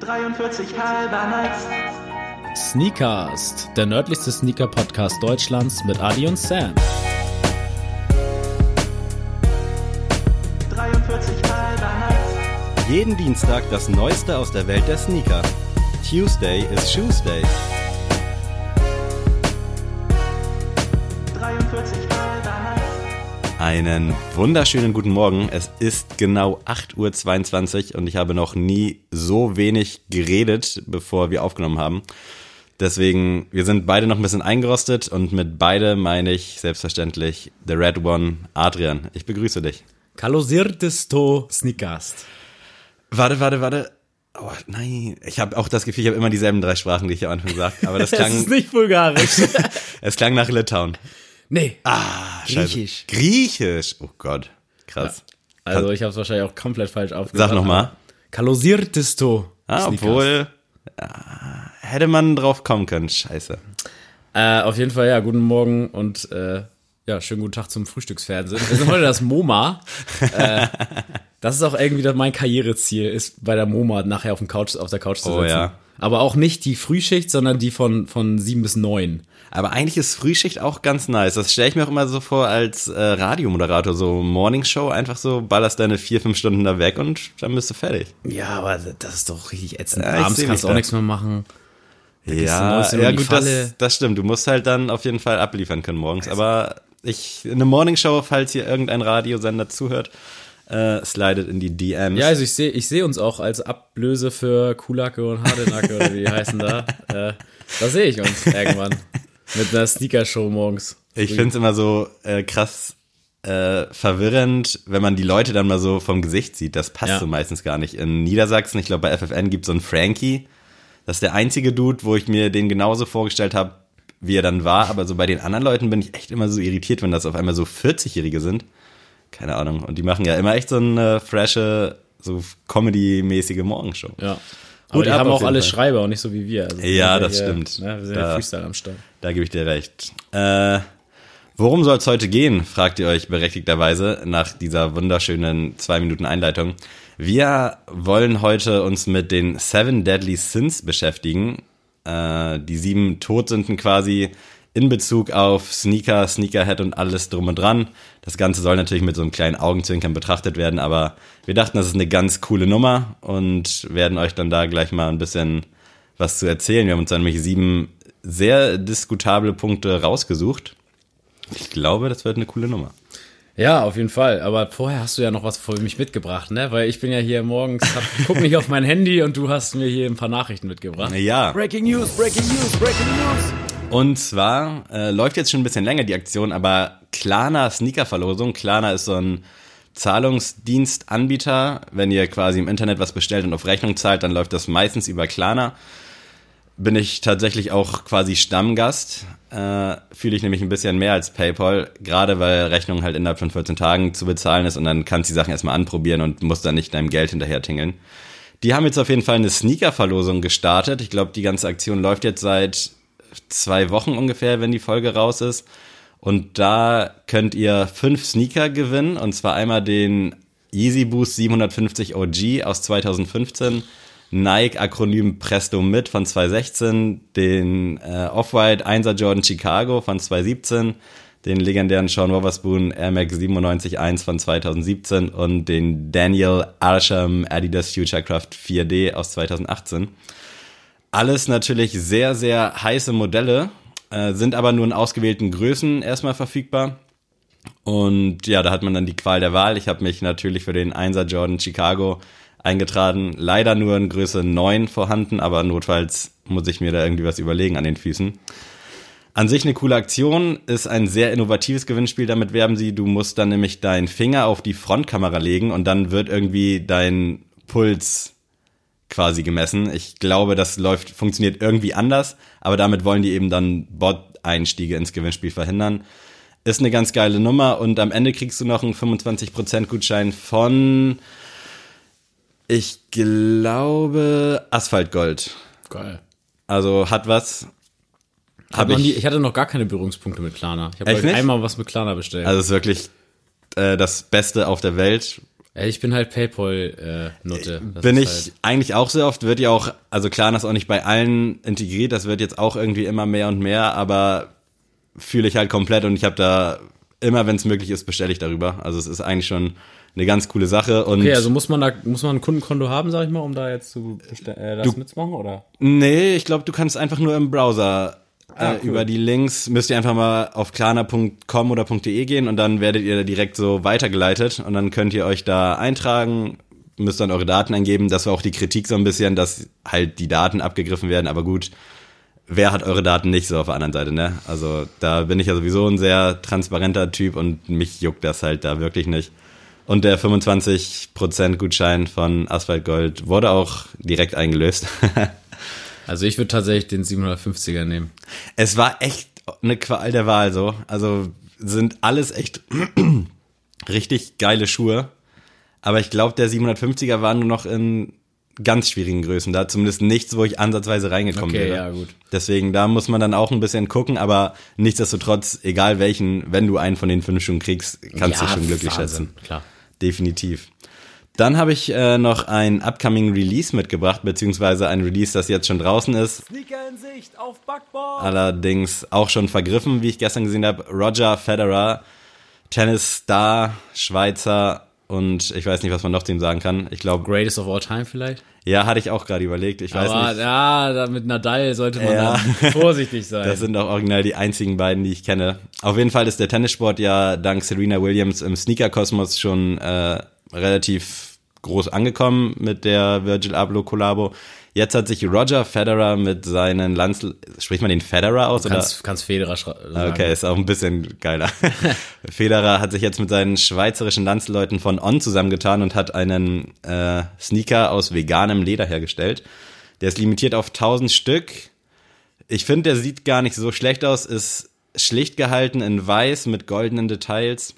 43 halber Nights. Sneakast, der nördlichste Sneaker-Podcast Deutschlands mit Adi und Sam. 43 halber Nights. Jeden Dienstag das Neueste aus der Welt der Sneaker. Tuesday is Shoes Einen wunderschönen guten Morgen. Es ist genau 8.22 Uhr und ich habe noch nie so wenig geredet, bevor wir aufgenommen haben. Deswegen, wir sind beide noch ein bisschen eingerostet und mit beide meine ich selbstverständlich The Red One, Adrian. Ich begrüße dich. Kalosiertesto Sneakast. Warte, warte, warte. Oh, nein, ich habe auch das Gefühl, ich habe immer dieselben drei Sprachen, die ich am Anfang sage. Aber das Das klang, ist nicht bulgarisch. es klang nach Litauen. Nee. Ah, scheiße. Griechisch. Griechisch. Oh Gott, krass. Also ich habe es wahrscheinlich auch komplett falsch aufgesagt. Sag noch mal. Kalosiertesto Ah, obwohl, ah, hätte man drauf kommen können. Scheiße. Äh, auf jeden Fall, ja, guten Morgen und äh, ja, schönen guten Tag zum Frühstücksfernsehen. Wir sind heute das MoMA. äh, das ist auch irgendwie das mein Karriereziel, ist bei der MoMA nachher auf, dem Couch, auf der Couch zu Oh, sitzen. ja. Aber auch nicht die Frühschicht, sondern die von, von sieben bis neun. Aber eigentlich ist Frühschicht auch ganz nice. Das stelle ich mir auch immer so vor als äh, Radiomoderator, so Morningshow, einfach so ballerst deine vier, fünf Stunden da weg und dann bist du fertig. Ja, aber das ist doch richtig ätzend. Ja, Abends kannst du auch da. nichts mehr machen. Ja, ja gut, das, das stimmt. Du musst halt dann auf jeden Fall abliefern können morgens. Aber ich, eine Morningshow, falls hier irgendein Radiosender zuhört, äh, slidet in die DMs. Ja, also ich sehe ich seh uns auch als Ablöse für Kulacke und Hardenacke oder wie die heißen da. Äh, da sehe ich uns irgendwann. Mit einer Sneaker-Show morgens. Ich finde es immer so äh, krass äh, verwirrend, wenn man die Leute dann mal so vom Gesicht sieht. Das passt Ja. so meistens gar nicht. In Niedersachsen, ich glaube bei FFN gibt es so einen Frankie. Das ist der einzige Dude, wo ich mir den genauso vorgestellt habe, wie er dann war. Aber so bei den anderen Leuten bin ich echt immer so irritiert, wenn das auf einmal so 40-Jährige sind. Keine Ahnung. Und die machen ja immer echt so eine frische, so Comedy-mäßige Morgenshow. Ja. Hut die ab haben auch alle Fall. Schreiber und nicht so wie wir. Also wir Ja, sind das hier, stimmt. Ne, wir sind Da- ja Freestyle am Start. Da gebe ich dir recht. Äh, worum soll es heute gehen, fragt ihr euch berechtigterweise nach dieser wunderschönen zwei Minuten Einleitung. Wir wollen heute uns mit den Seven Deadly Sins beschäftigen. Äh, die sieben Todsünden quasi in Bezug auf Sneaker, Sneakerhead und alles drum und dran. Das Ganze soll natürlich mit so einem kleinen Augenzwinkern betrachtet werden, aber wir dachten, das ist eine ganz coole Nummer und werden euch dann da gleich mal ein bisschen was zu erzählen. Wir haben uns dann nämlich sieben sehr diskutable Punkte rausgesucht. Ich glaube, das wird eine coole Nummer. Ja, auf jeden Fall. Aber vorher hast du ja noch was für mich mitgebracht, ne? Weil ich bin ja hier morgens, hab, guck nicht auf mein Handy und du hast mir hier ein paar Nachrichten mitgebracht. Ja, Breaking News, Breaking News, Breaking News. und zwar äh, läuft jetzt schon ein bisschen länger die Aktion, aber Klarna Sneaker-Verlosung. Klarna ist so ein Zahlungsdienstanbieter. Wenn ihr quasi im Internet was bestellt und auf Rechnung zahlt, dann läuft das meistens über Klarna. Bin ich tatsächlich auch quasi Stammgast. Äh, Fühle ich nämlich ein bisschen mehr als PayPal, gerade weil Rechnung halt innerhalb von 14 Tagen zu bezahlen ist und dann kannst du die Sachen erstmal anprobieren und musst dann nicht deinem Geld hinterher tingeln. Die haben jetzt auf jeden Fall eine Sneaker-Verlosung gestartet. Ich glaube, die ganze Aktion läuft jetzt seit zwei Wochen ungefähr, wenn die Folge raus ist. Und da könnt ihr fünf Sneaker gewinnen. Und zwar einmal den Yeezy Boost 750 OG aus 2015, Nike Akronym Presto Mit von 2016, den äh, Off-White 1er Jordan Chicago von 2017, den legendären Sean Wotherspoon Air Max 97.1 von 2017 und den Daniel Arsham Adidas Futurecraft 4D aus 2018. Alles natürlich sehr, sehr heiße Modelle, äh, sind aber nur in ausgewählten Größen erstmal verfügbar. Und ja, da hat man dann die Qual der Wahl. Ich habe mich natürlich für den 1er Jordan Chicago eingetragen. Leider nur in Größe 9 vorhanden, aber notfalls muss ich mir da irgendwie was überlegen an den Füßen. An sich eine coole Aktion, ist ein sehr innovatives Gewinnspiel, damit werben sie. Du musst dann nämlich deinen Finger auf die Frontkamera legen und dann wird irgendwie dein Puls quasi gemessen. Ich glaube, das läuft, funktioniert irgendwie anders, aber damit wollen die eben dann Bot-Einstiege ins Gewinnspiel verhindern. Ist eine ganz geile Nummer und am Ende kriegst du noch einen 25% Gutschein von, ich glaube, Asphaltgold. Geil. Also hat was. Hab Hab noch nie, ich. ich hatte noch gar keine Berührungspunkte mit Klarna. Ich habe ich, einmal was mit Klarna bestellt. Also es ist wirklich äh, das Beste auf der Welt. Ich bin halt Paypal-Nutte. Bin ich Halt, eigentlich auch sehr oft, wird ja auch, also klar, das ist auch nicht bei allen integriert, das wird jetzt auch irgendwie immer mehr und mehr, aber fühle ich halt komplett und ich habe da immer, wenn es möglich ist, bestelle ich darüber. Also es ist eigentlich schon eine ganz coole Sache und okay, also muss man da, muss man ein Kundenkonto haben, sag ich mal, um da jetzt zu äh, das mitzumachen, oder? nee, ich glaube, du kannst einfach nur im Browser Ah, äh, cool. über die Links müsst ihr einfach mal auf klarna.com oder .de gehen und dann werdet ihr direkt so weitergeleitet und dann könnt ihr euch da eintragen, müsst dann eure Daten eingeben. Das war auch die Kritik so ein bisschen, dass halt die Daten abgegriffen werden, aber gut, wer hat eure Daten nicht so auf der anderen Seite, ne? Also da bin ich ja sowieso ein sehr transparenter Typ und mich juckt das halt da wirklich nicht. Und der 25% Gutschein von Asphalt Gold wurde auch direkt eingelöst. Also ich würde tatsächlich den 750er nehmen. Es war echt eine Qual der Wahl so. Also sind alles echt richtig geile Schuhe. Aber ich glaube, der 750er war nur noch in ganz schwierigen Größen. Da zumindest nichts, wo ich ansatzweise reingekommen Okay, wäre. ja, gut. Deswegen, da muss man dann auch ein bisschen gucken, aber nichtsdestotrotz, egal welchen, wenn du einen von den fünf Schuhen kriegst, kannst du dich schon glücklich Wahnsinn, schätzen. Klar. Definitiv. Dann habe ich äh, noch ein upcoming Release mitgebracht, beziehungsweise ein Release, das jetzt schon draußen ist. Sneaker in Sicht auf Backboard. allerdings auch schon vergriffen, wie ich gestern gesehen habe. Roger Federer, Tennisstar, Schweizer und ich weiß nicht, was man noch zu ihm sagen kann. Ich glaube, Greatest of all time vielleicht? ja, hatte ich auch gerade überlegt. Ich weiß Aber nicht. ja, mit Nadal sollte man Ja. vorsichtig sein. Das sind auch original die einzigen beiden, die ich kenne. Auf jeden Fall ist der Tennissport ja dank Serena Williams im Sneaker-Kosmos schon äh, relativ groß angekommen mit der Virgil Abloh Kollabo. Jetzt hat sich Roger Federer mit seinen Lanz... Spricht man den Federer aus? oder? kannst, kannst Federer sagen. Okay, ist auch ein bisschen geiler. Federer hat sich jetzt mit seinen schweizerischen Landsleuten von On zusammengetan und hat einen äh, Sneaker aus veganem Leder hergestellt. Der ist limitiert auf 1000 Stück. Ich finde, der sieht gar nicht so schlecht aus, ist schlicht gehalten in weiß mit goldenen Details.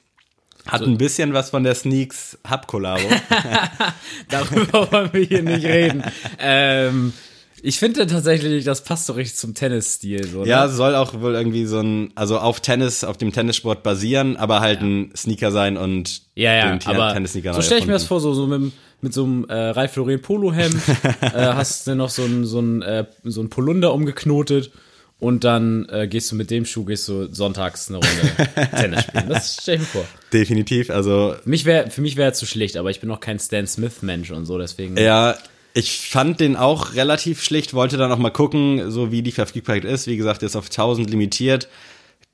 Hat ein bisschen was von der Sneaks Hub Collabo. Darüber wollen wir hier nicht reden. ähm, ich finde tatsächlich, das passt so richtig zum Tennisstil. So, ne? ja, soll auch wohl irgendwie so ein, also auf Tennis, auf dem Tennissport basieren, aber halt ein Sneaker sein und Ja, ja, den aber Tennissneaker so stelle ich mir das vor, so, so mit, mit so einem äh, Ralph Lauren Polohemd, äh, hast du noch so ein, so ein, äh, so ein Polunder umgeknotet und dann äh, gehst du mit dem Schuh, gehst du sonntags eine Runde Tennis spielen. Das stelle ich mir vor. Definitiv, also Für mich wäre wäre zu schlicht, aber ich bin auch kein Stan Smith Mensch und so, deswegen. Ja, ich fand den auch relativ schlicht, wollte dann auch mal gucken, so wie die Verfügbarkeit ist. Wie gesagt, ist auf 1000 limitiert.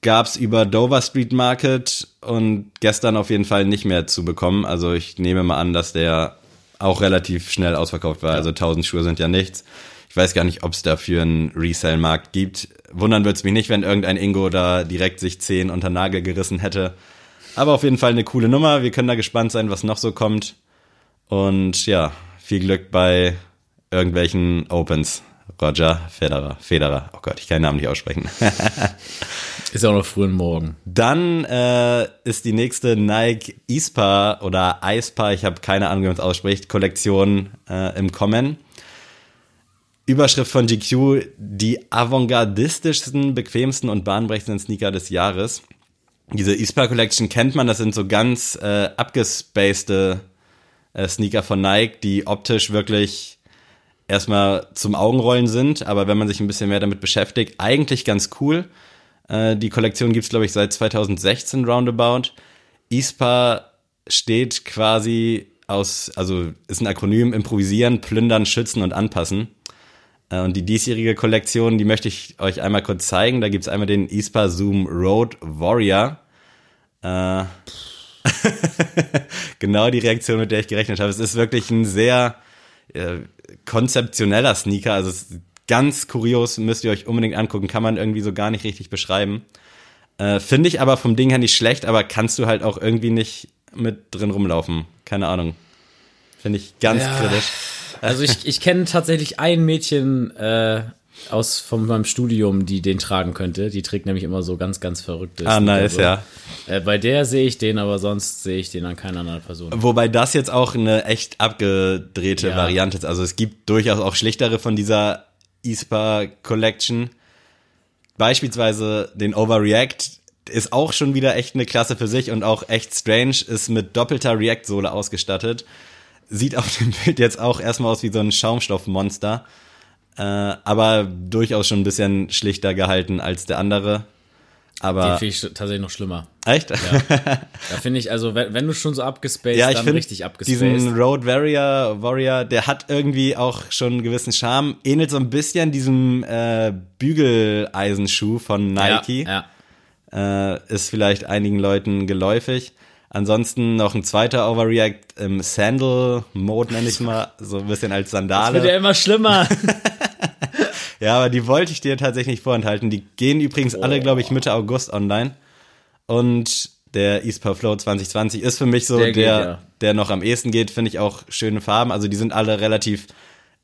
Gab's über Dover Street Market und gestern auf jeden Fall nicht mehr zu bekommen. Also ich nehme mal an, dass der auch relativ schnell ausverkauft war. Also 1000 Schuhe sind ja nichts. Ich weiß gar nicht, ob es dafür einen Resell-Markt gibt. Wundern wird's mich nicht, wenn irgendein Ingo da direkt sich 10 unter Nagel gerissen hätte. Aber auf jeden Fall eine coole Nummer. Wir können da gespannt sein, was noch so kommt. Und ja, viel Glück bei irgendwelchen Opens. Roger Federer. Federer. Oh Gott, ich kann den Namen nicht aussprechen. Ist ja auch noch frühen Morgen. Dann äh, ist die nächste Nike ISPA oder ISPA, ich habe keine Ahnung, wie man es ausspricht, Kollektion äh, im Kommen. Überschrift von GQ, die avantgardistischsten, bequemsten und bahnbrechendsten Sneaker des Jahres. Diese ISPA Collection kennt man, das sind so ganz äh, abgespacede äh, Sneaker von Nike, die optisch wirklich erstmal zum Augenrollen sind, aber wenn man sich ein bisschen mehr damit beschäftigt, eigentlich ganz cool. Äh, die Kollektion gibt's glaube ich, seit 2016 roundabout. ISPA steht quasi aus, also ist ein Akronym, improvisieren, plündern, schützen und anpassen. Äh, Und die diesjährige Kollektion, die möchte ich euch einmal kurz zeigen. Da gibt's einmal den ISPA Zoom Road Warrior. Äh, genau die Reaktion, mit der ich gerechnet habe. Es ist wirklich ein sehr äh, konzeptioneller Sneaker. Also es ist ganz kurios, müsst ihr euch unbedingt angucken. Kann man irgendwie so gar nicht richtig beschreiben. Äh, Finde ich aber vom Ding her nicht schlecht, aber kannst du halt auch irgendwie nicht mit drin rumlaufen. Keine Ahnung. Finde ich ganz Ja. kritisch. Also ich, ich kenne tatsächlich ein Mädchen äh, aus von meinem Studium, die den tragen könnte. Die trägt nämlich immer so ganz, ganz verrückte. Ah, nice, so. ja. Äh, bei der sehe ich den, aber sonst sehe ich den an keiner anderen Person. Wobei das jetzt auch eine echt abgedrehte Ja. Variante ist. Also es gibt durchaus auch schlichtere von dieser ISPA Collection. Beispielsweise den Overreact. ist auch schon wieder echt eine Klasse für sich und auch echt strange, ist mit doppelter React-Sohle ausgestattet. Sieht auf dem Bild jetzt auch erstmal aus wie so ein Schaumstoffmonster, äh, aber durchaus schon ein bisschen schlichter gehalten als der andere. Den Aber finde ich tatsächlich noch schlimmer. echt? Da finde ich, also wenn, wenn du schon so abgespaced, Ja, ich dann richtig abgespaced. diesen Road Warrior, Warrior, der hat irgendwie auch schon einen gewissen Charme. Ähnelt so ein bisschen diesem äh, Bügeleisenschuh von Nike. Ja, ja. Äh, ist vielleicht einigen Leuten geläufig. Ansonsten noch ein zweiter Overreact im Sandal-Mode, nenne ich mal, so ein bisschen als Das wird Sandale. ja immer schlimmer. Ja, aber die wollte ich dir tatsächlich nicht vorenthalten. Die gehen übrigens alle, glaube ich, Mitte August online. Und der Eastpower Flow 2020 ist für mich so Der der, geht, der, ja. noch am ehesten geht, finde ich auch schöne Farben. Also die sind alle relativ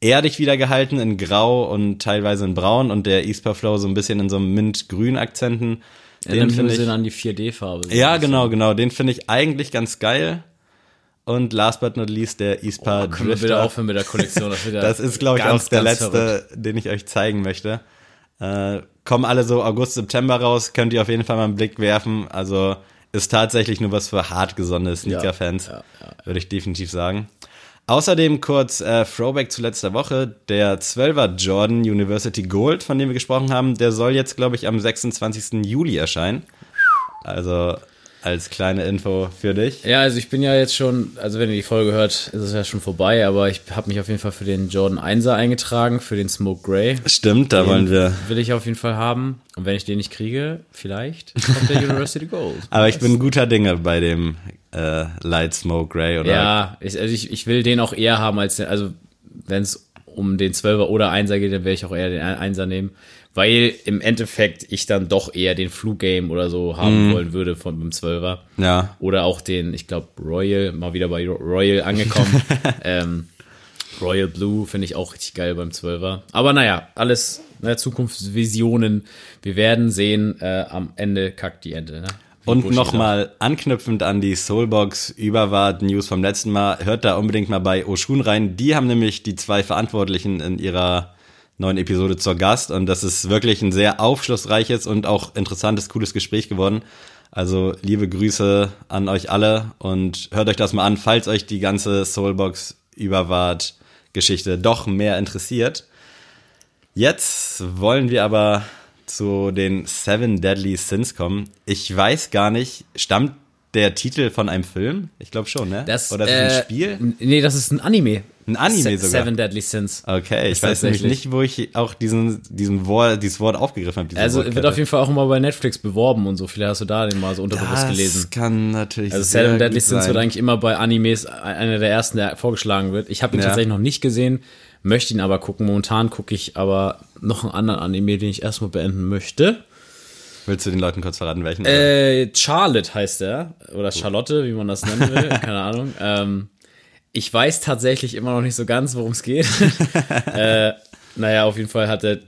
erdig wieder gehalten in Grau und teilweise in Braun und der Eastpower Flow so ein bisschen in so einem Mint-Grün Akzenten. Den finde ich, an die 4D-Farbe. ja, genau, genau. Den finde ich eigentlich ganz geil. Und last but not least der Ispa Oh, können Drifter. aufhören mit der Kollektion? Das, ja Das ist, glaube ich, ganz, auch der letzte, verrückt. den ich euch zeigen möchte. Äh, kommen alle so August, September raus, könnt ihr auf jeden Fall mal einen Blick werfen. Also ist tatsächlich nur was für hartgesonnene Sneaker-Fans, ja, ja. würde ich definitiv sagen. Außerdem kurz äh, Throwback zu letzter Woche. Der 12er Jordan University Gold, von dem wir gesprochen haben, der soll jetzt, glaube ich, am 26. Juli erscheinen. Also als kleine Info für dich. Ja, also ich bin ja jetzt schon, also wenn ihr die Folge hört, ist es ja schon vorbei, aber ich habe mich auf jeden Fall für den Jordan 1er eingetragen, für den Smoke Grey. Stimmt, da wollen wir Will ich auf jeden Fall haben. Und wenn ich den nicht kriege, vielleicht kommt der University Gold. Aber ich bin guter Dinge bei dem äh, Light Smoke Grey oder Ja, ich, also ich, ich will den auch eher haben als den, also wenn es um den 12er oder 1er geht, dann werde ich auch eher den 1er nehmen. Weil im Endeffekt ich dann doch eher den Flu Game oder so haben wollen würde von dem 12er. ja. Oder auch den, ich glaube, Royal, mal wieder bei Royal angekommen. ähm, Royal Blue finde ich auch richtig geil beim 12er. Aber naja, alles ne, Zukunftsvisionen. Wir werden sehen, äh, am Ende kackt die Ente. Ne? Und nochmal anknüpfend an die Soulbox Überwart News vom letzten Mal, hört da unbedingt mal bei Oshun rein. Die haben nämlich die zwei Verantwortlichen in ihrer neuen Episode zur Gast und das ist wirklich ein sehr aufschlussreiches und auch interessantes, cooles Gespräch geworden. Also liebe Grüße an euch alle und hört euch das mal an, falls euch die ganze Soulbox Überwart Geschichte doch mehr interessiert. Jetzt wollen wir aber zu den Seven Deadly Sins kommen. Ich weiß gar nicht, stammt der Titel von einem Film? Ich glaube schon, ne? Das, Oder ist äh, ein Spiel? Nee, das ist ein Anime. Ein Anime Se sogar. Seven Deadly Sins. Okay, ich weiß nämlich nicht, wo ich auch diesen, diesen Wort, dieses Wort aufgegriffen habe. Also wird Wortkette. auf jeden Fall auch immer bei Netflix beworben und so. Vielleicht hast du da den mal so unterbewusst das gelesen. kann natürlich Also sehr Seven Deadly Sins sein. wird eigentlich immer bei Animes einer der ersten, der vorgeschlagen wird. Ich habe ihn Ja. tatsächlich noch nicht gesehen, möchte ihn aber gucken. Momentan gucke ich aber noch einen anderen Anime, den ich erstmal beenden möchte. Willst du den Leuten kurz verraten, welchen? Äh, Charlotte heißt er. Oder Charlotte, wie man das nennen will. Keine Ahnung. Ähm, ich weiß tatsächlich immer noch nicht so ganz, worum es geht. äh, naja, auf jeden Fall hat der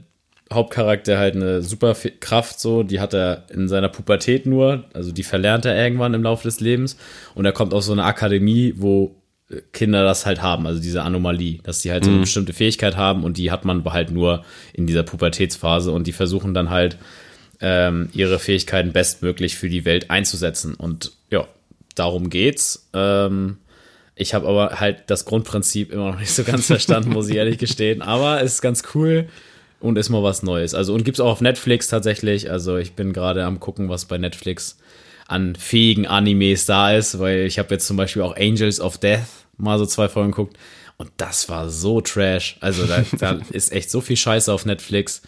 Hauptcharakter halt eine super Kraft so, die hat er in seiner Pubertät nur, also die verlernt er irgendwann im Laufe des Lebens und er kommt aus so einer Akademie, wo Kinder das halt haben, also diese Anomalie, dass die halt so eine bestimmte Fähigkeit haben und die hat man halt nur in dieser Pubertätsphase und die versuchen dann halt ähm, ihre Fähigkeiten bestmöglich für die Welt einzusetzen. Und ja, darum geht's. Ähm, ich habe aber halt das Grundprinzip immer noch nicht so ganz verstanden, muss ich ehrlich gestehen. Aber es ist ganz cool und ist mal was Neues. Also und gibt's auch auf Netflix tatsächlich. Also ich bin gerade am gucken, was bei Netflix an fähigen Animes da ist, weil ich habe jetzt zum Beispiel auch Angels of Death mal so zwei Folgen geguckt und das war so trash. Also da, da ist echt so viel Scheiße auf Netflix.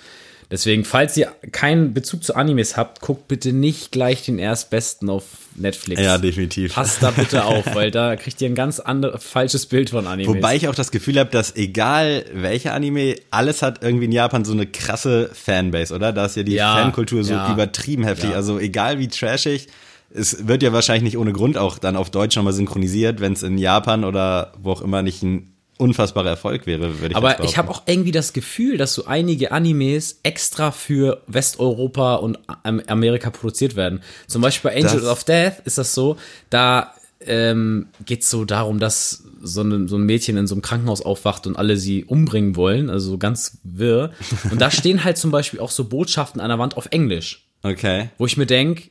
Deswegen, falls ihr keinen Bezug zu Animes habt, guckt bitte nicht gleich den erstbesten auf Netflix. ja, definitiv. Passt da bitte auf, weil da kriegt ihr ein ganz anderes, falsches Bild von Animes. Wobei ich auch das Gefühl habe, dass egal welcher Anime, alles hat irgendwie in Japan so eine krasse Fanbase, oder? Da ist ja die Ja, Fankultur so ja. übertrieben heftig. Ja. Also egal wie trashig, es wird ja wahrscheinlich nicht ohne Grund auch dann auf Deutsch nochmal synchronisiert, wenn es in Japan oder wo auch immer nicht ein unfassbarer Erfolg wäre, würde ich Aber ich habe auch irgendwie das Gefühl, dass so einige Animes extra für Westeuropa und Am- Amerika produziert werden. Zum Beispiel bei Angels Das- of Death ist das so, da ähm, geht es so darum, dass so, eine, so ein Mädchen in so einem Krankenhaus aufwacht und alle sie umbringen wollen, also so ganz wirr. Und da stehen halt zum Beispiel auch so Botschaften an der Wand auf Englisch. Okay. wo ich mir denk,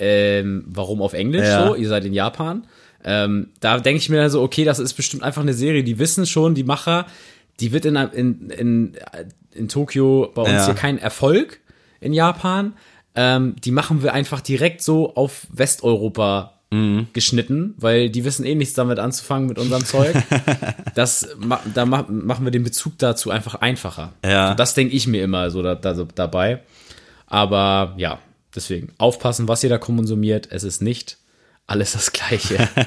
ähm, warum auf Englisch Ja. so? Ihr seid in Japan. Ähm, da denke ich mir dann so, okay, das ist bestimmt einfach eine Serie, die wissen schon, die Macher, die wird in, in, in, in Tokio bei uns Ja. hier kein Erfolg in Japan. Ähm, die machen wir einfach direkt so auf Westeuropa Mhm. geschnitten, weil die wissen eh nichts damit anzufangen mit unserem Zeug. Das, da ma machen wir den Bezug dazu einfach einfacher. Ja. Das denke ich mir immer so da, da, so dabei. Aber ja, deswegen aufpassen, was ihr da konsumiert. Es ist nicht alles das Gleiche.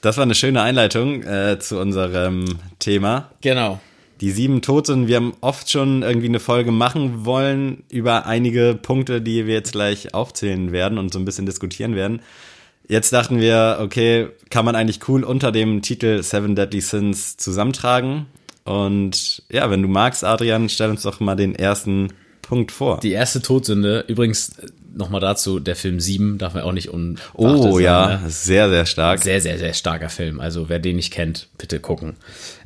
Das war eine schöne Einleitung äh, zu unserem Thema. genau. Die sieben Toten, wir haben oft schon irgendwie eine Folge machen wollen über einige Punkte, die wir jetzt gleich aufzählen werden und so ein bisschen diskutieren werden. Jetzt dachten wir, okay, kann man eigentlich cool unter dem Titel Seven Deadly Sins zusammentragen. Und ja, wenn du magst, Adrian, stell uns doch mal den ersten Punkt vor. Die erste Todsünde, übrigens nochmal dazu, der Film 7 darf man auch nicht un oh ja, Ne? sehr, sehr stark. Sehr, sehr, sehr starker Film. Also wer den nicht kennt, bitte gucken.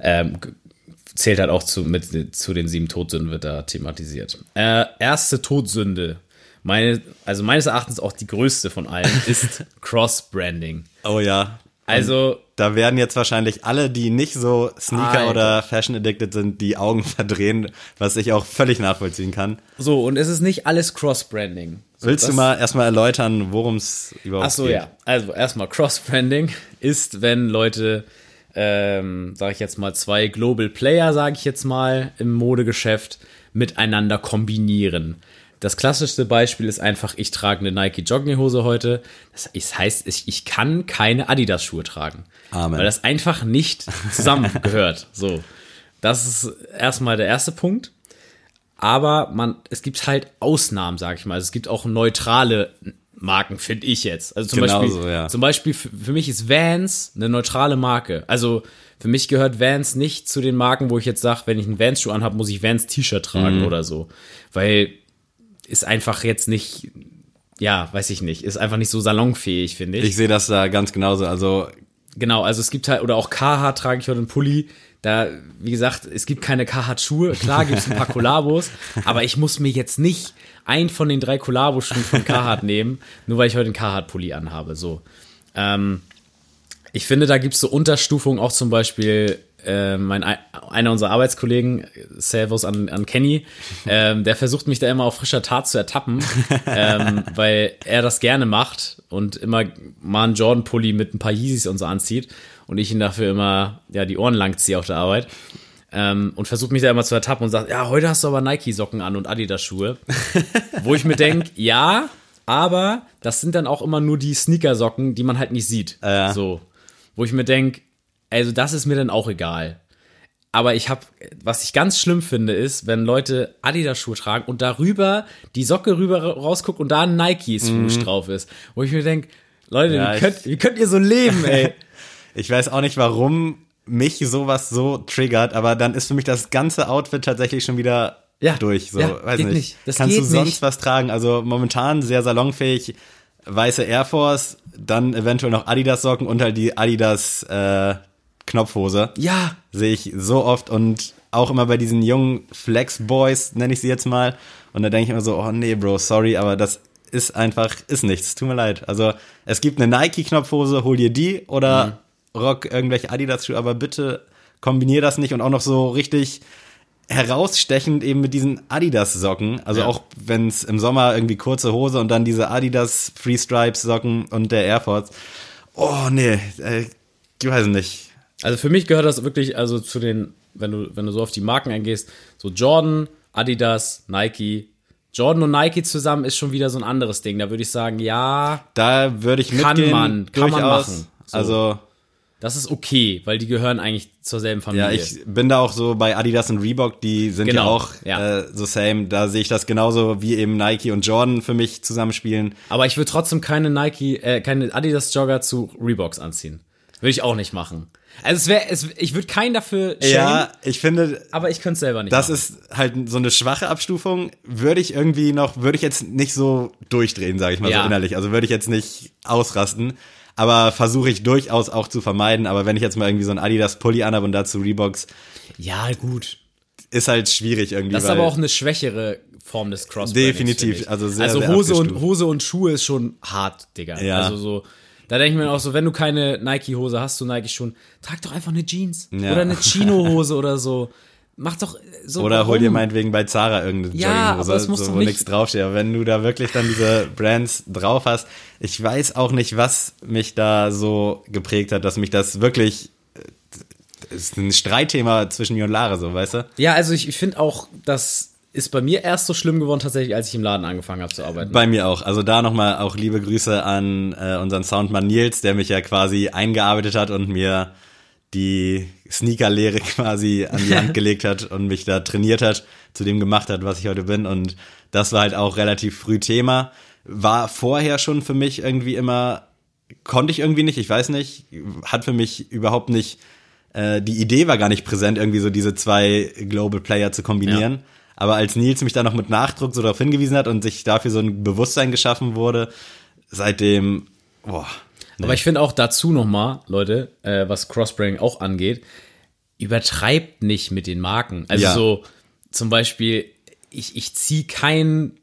Ähm, zählt halt auch zu, mit, zu den sieben Todsünden, wird da thematisiert. Äh, erste Todsünde, meine, also meines Erachtens auch die größte von allen, ist Cross-Branding. Oh ja. Also, Da werden jetzt wahrscheinlich alle, die nicht so Sneaker Alter. oder Fashion addicted sind, die Augen verdrehen, was ich auch völlig nachvollziehen kann. so, und es ist nicht alles Cross-Branding. So, Willst du mal erstmal erläutern, worum es überhaupt Ach so, geht? ja. Also erstmal Cross-Branding ist, wenn Leute, ähm, sage ich jetzt mal, zwei Global Player, sage ich jetzt mal, im Modegeschäft miteinander kombinieren. Das klassischste Beispiel ist einfach, ich trage eine Nike Jogginghose heute. Das heißt, ich, ich kann keine Adidas-Schuhe tragen. Amen. Weil das einfach nicht zusammengehört. so. Das ist erstmal der erste Punkt. Aber man, es gibt halt Ausnahmen, sag ich mal. Also es gibt auch neutrale Marken, finde ich jetzt. Also zum Genau Beispiel, so, ja. zum Beispiel für, für mich ist Vans eine neutrale Marke. Also für mich gehört Vans nicht zu den Marken, wo ich jetzt sage, wenn ich einen Vans-Schuh anhabe, muss ich Vans T-Shirt tragen Mhm. oder so. Weil ist einfach jetzt nicht, ja, weiß ich nicht, ist einfach nicht so salonfähig, finde ich. Ich sehe das da ganz genauso. Also Genau, also es gibt halt, oder auch Carhartt trage ich heute einen Pulli. Da, wie gesagt, es gibt keine Carhartt-Schuhe. Klar gibt es ein paar Kollabos, aber ich muss mir jetzt nicht einen von den drei Kollabo-Schuhen von Carhartt nehmen, nur weil ich heute einen Carhartt-Pulli anhabe. So. Ähm, ich finde, da gibt es so Unterstufungen, auch zum Beispiel äh, mein, einer unserer Arbeitskollegen, Servus an, an Kenny, ähm, der versucht mich da immer auf frischer Tat zu ertappen, ähm, weil er das gerne macht und immer mal einen Jordan-Pulli mit ein paar Yeezys und so anzieht und ich ihn dafür immer ja die Ohren lang ziehe auf der Arbeit. Ähm, und versucht mich da immer zu ertappen und sagt, ja, heute hast du aber Nike-Socken an und Adidas-Schuhe. Wo ich mir denke, ja, aber das sind dann auch immer nur die Sneakersocken, die man halt nicht sieht. Ja. So. Wo ich mir denke, also das ist mir dann auch egal. Aber ich habe, was ich ganz schlimm finde, ist, wenn Leute Adidas-Schuhe tragen und darüber die Socke rüber ra- rausguckt und da ein Nike-Swoosh drauf ist. Wo ich mir denke, Leute, Mhm. Ja, wie, könnt, wie könnt ihr so leben, ey? ich weiß auch nicht, warum mich sowas so triggert, aber dann ist für mich das ganze Outfit tatsächlich schon wieder Ja, durch. So, ja, weiß nicht. nicht. Das Kannst du sonst nicht. was tragen? Also momentan sehr salonfähig, weiße Air Force, dann eventuell noch Adidas Socken und halt die Adidas äh, Knopfhose. Ja, Sehe ich so oft und auch immer bei diesen jungen Flex Boys, nenne ich sie jetzt mal. Und da denke ich immer so, oh nee, Bro, sorry, aber das ist einfach, ist nichts. Tut mir leid. Also es gibt eine Nike-Knopfhose, hol dir die oder rock irgendwelche Adidas-Schuhe, aber bitte kombinier das nicht und auch noch so richtig herausstechend eben mit diesen Adidas-Socken. Also Ja. auch wenn es im Sommer irgendwie kurze Hose und dann diese Adidas Free Stripes-Socken und der Air Force. Oh nee, äh, ich weiß nicht. Also für mich gehört das wirklich also zu den, wenn du, wenn du so auf die Marken eingehst, so Jordan, Adidas, Nike. Jordan und Nike zusammen ist schon wieder so ein anderes Ding. Da würde ich sagen, ja, Da würde ich Kann mitgehen. man, kann man machen. So. Also das ist okay, weil die gehören eigentlich zur selben Familie. ja, ich bin da auch so bei Adidas und Reebok, die sind ja Genau, auch ja. Äh, so same. Da sehe ich das genauso wie eben Nike und Jordan für mich zusammenspielen. Aber ich würde trotzdem keine Nike, äh, keine Adidas Jogger zu Reeboks anziehen. Würde ich auch nicht machen. Also es wäre, es, ich würde keinen dafür schämen, Ja, ich finde, aber ich könnte es selber nicht das machen. ist halt so eine schwache Abstufung. Würde ich irgendwie noch, würde ich jetzt nicht so durchdrehen, sage ich mal Ja. so innerlich. Also würde ich jetzt nicht ausrasten. Aber versuche ich durchaus auch zu vermeiden. Aber wenn ich jetzt mal irgendwie so ein Adidas Pulli anhabe und dazu Reeboks, ja, gut. ist halt schwierig irgendwie. Das ist aber auch eine schwächere Form des Crossbrandings. Definitiv, also sehr, Also sehr Hose und, abgestuft. Hose und Schuhe ist schon hart, Digga. Ja. Also so, da denke ich mir auch so, wenn du keine Nike-Hose hast, so Nike schon, trag doch einfach eine Jeans. Ja. Oder eine Chino-Hose oder so. Mach doch so. Oder hol warum? dir meinetwegen bei Zara irgendeine Ja, Jogginghose, so, wo nicht- nichts draufsteht. Aber wenn du da wirklich dann diese Brands drauf hast, ich weiß auch nicht, was mich da so geprägt hat, dass mich das wirklich äh, ist ein Streitthema zwischen mir und Lara, so, weißt du? Ja, also ich, ich finde auch, das ist bei mir erst so schlimm geworden, tatsächlich, als ich im Laden angefangen habe zu arbeiten. Bei mir auch. Also da nochmal auch liebe Grüße an äh, unseren Soundmann Nils, der mich ja quasi eingearbeitet hat und mir die Sneakerlehre quasi an die Hand gelegt hat und mich da trainiert hat, zu dem gemacht hat, was ich heute bin. Und das war halt auch relativ früh Thema. War vorher schon für mich irgendwie immer, konnte ich irgendwie nicht, ich weiß nicht, hat für mich überhaupt nicht, äh, die Idee war gar nicht präsent, irgendwie so diese zwei Global Player zu kombinieren. Ja. Aber als Nils mich da noch mit Nachdruck so darauf hingewiesen hat und sich dafür so ein Bewusstsein geschaffen wurde, seitdem, boah. nee. Aber ich finde auch dazu nochmal, Leute, äh, was Crossbranding auch angeht, übertreibt nicht mit den Marken. Also Ja. so zum Beispiel, ich, ich ziehe kein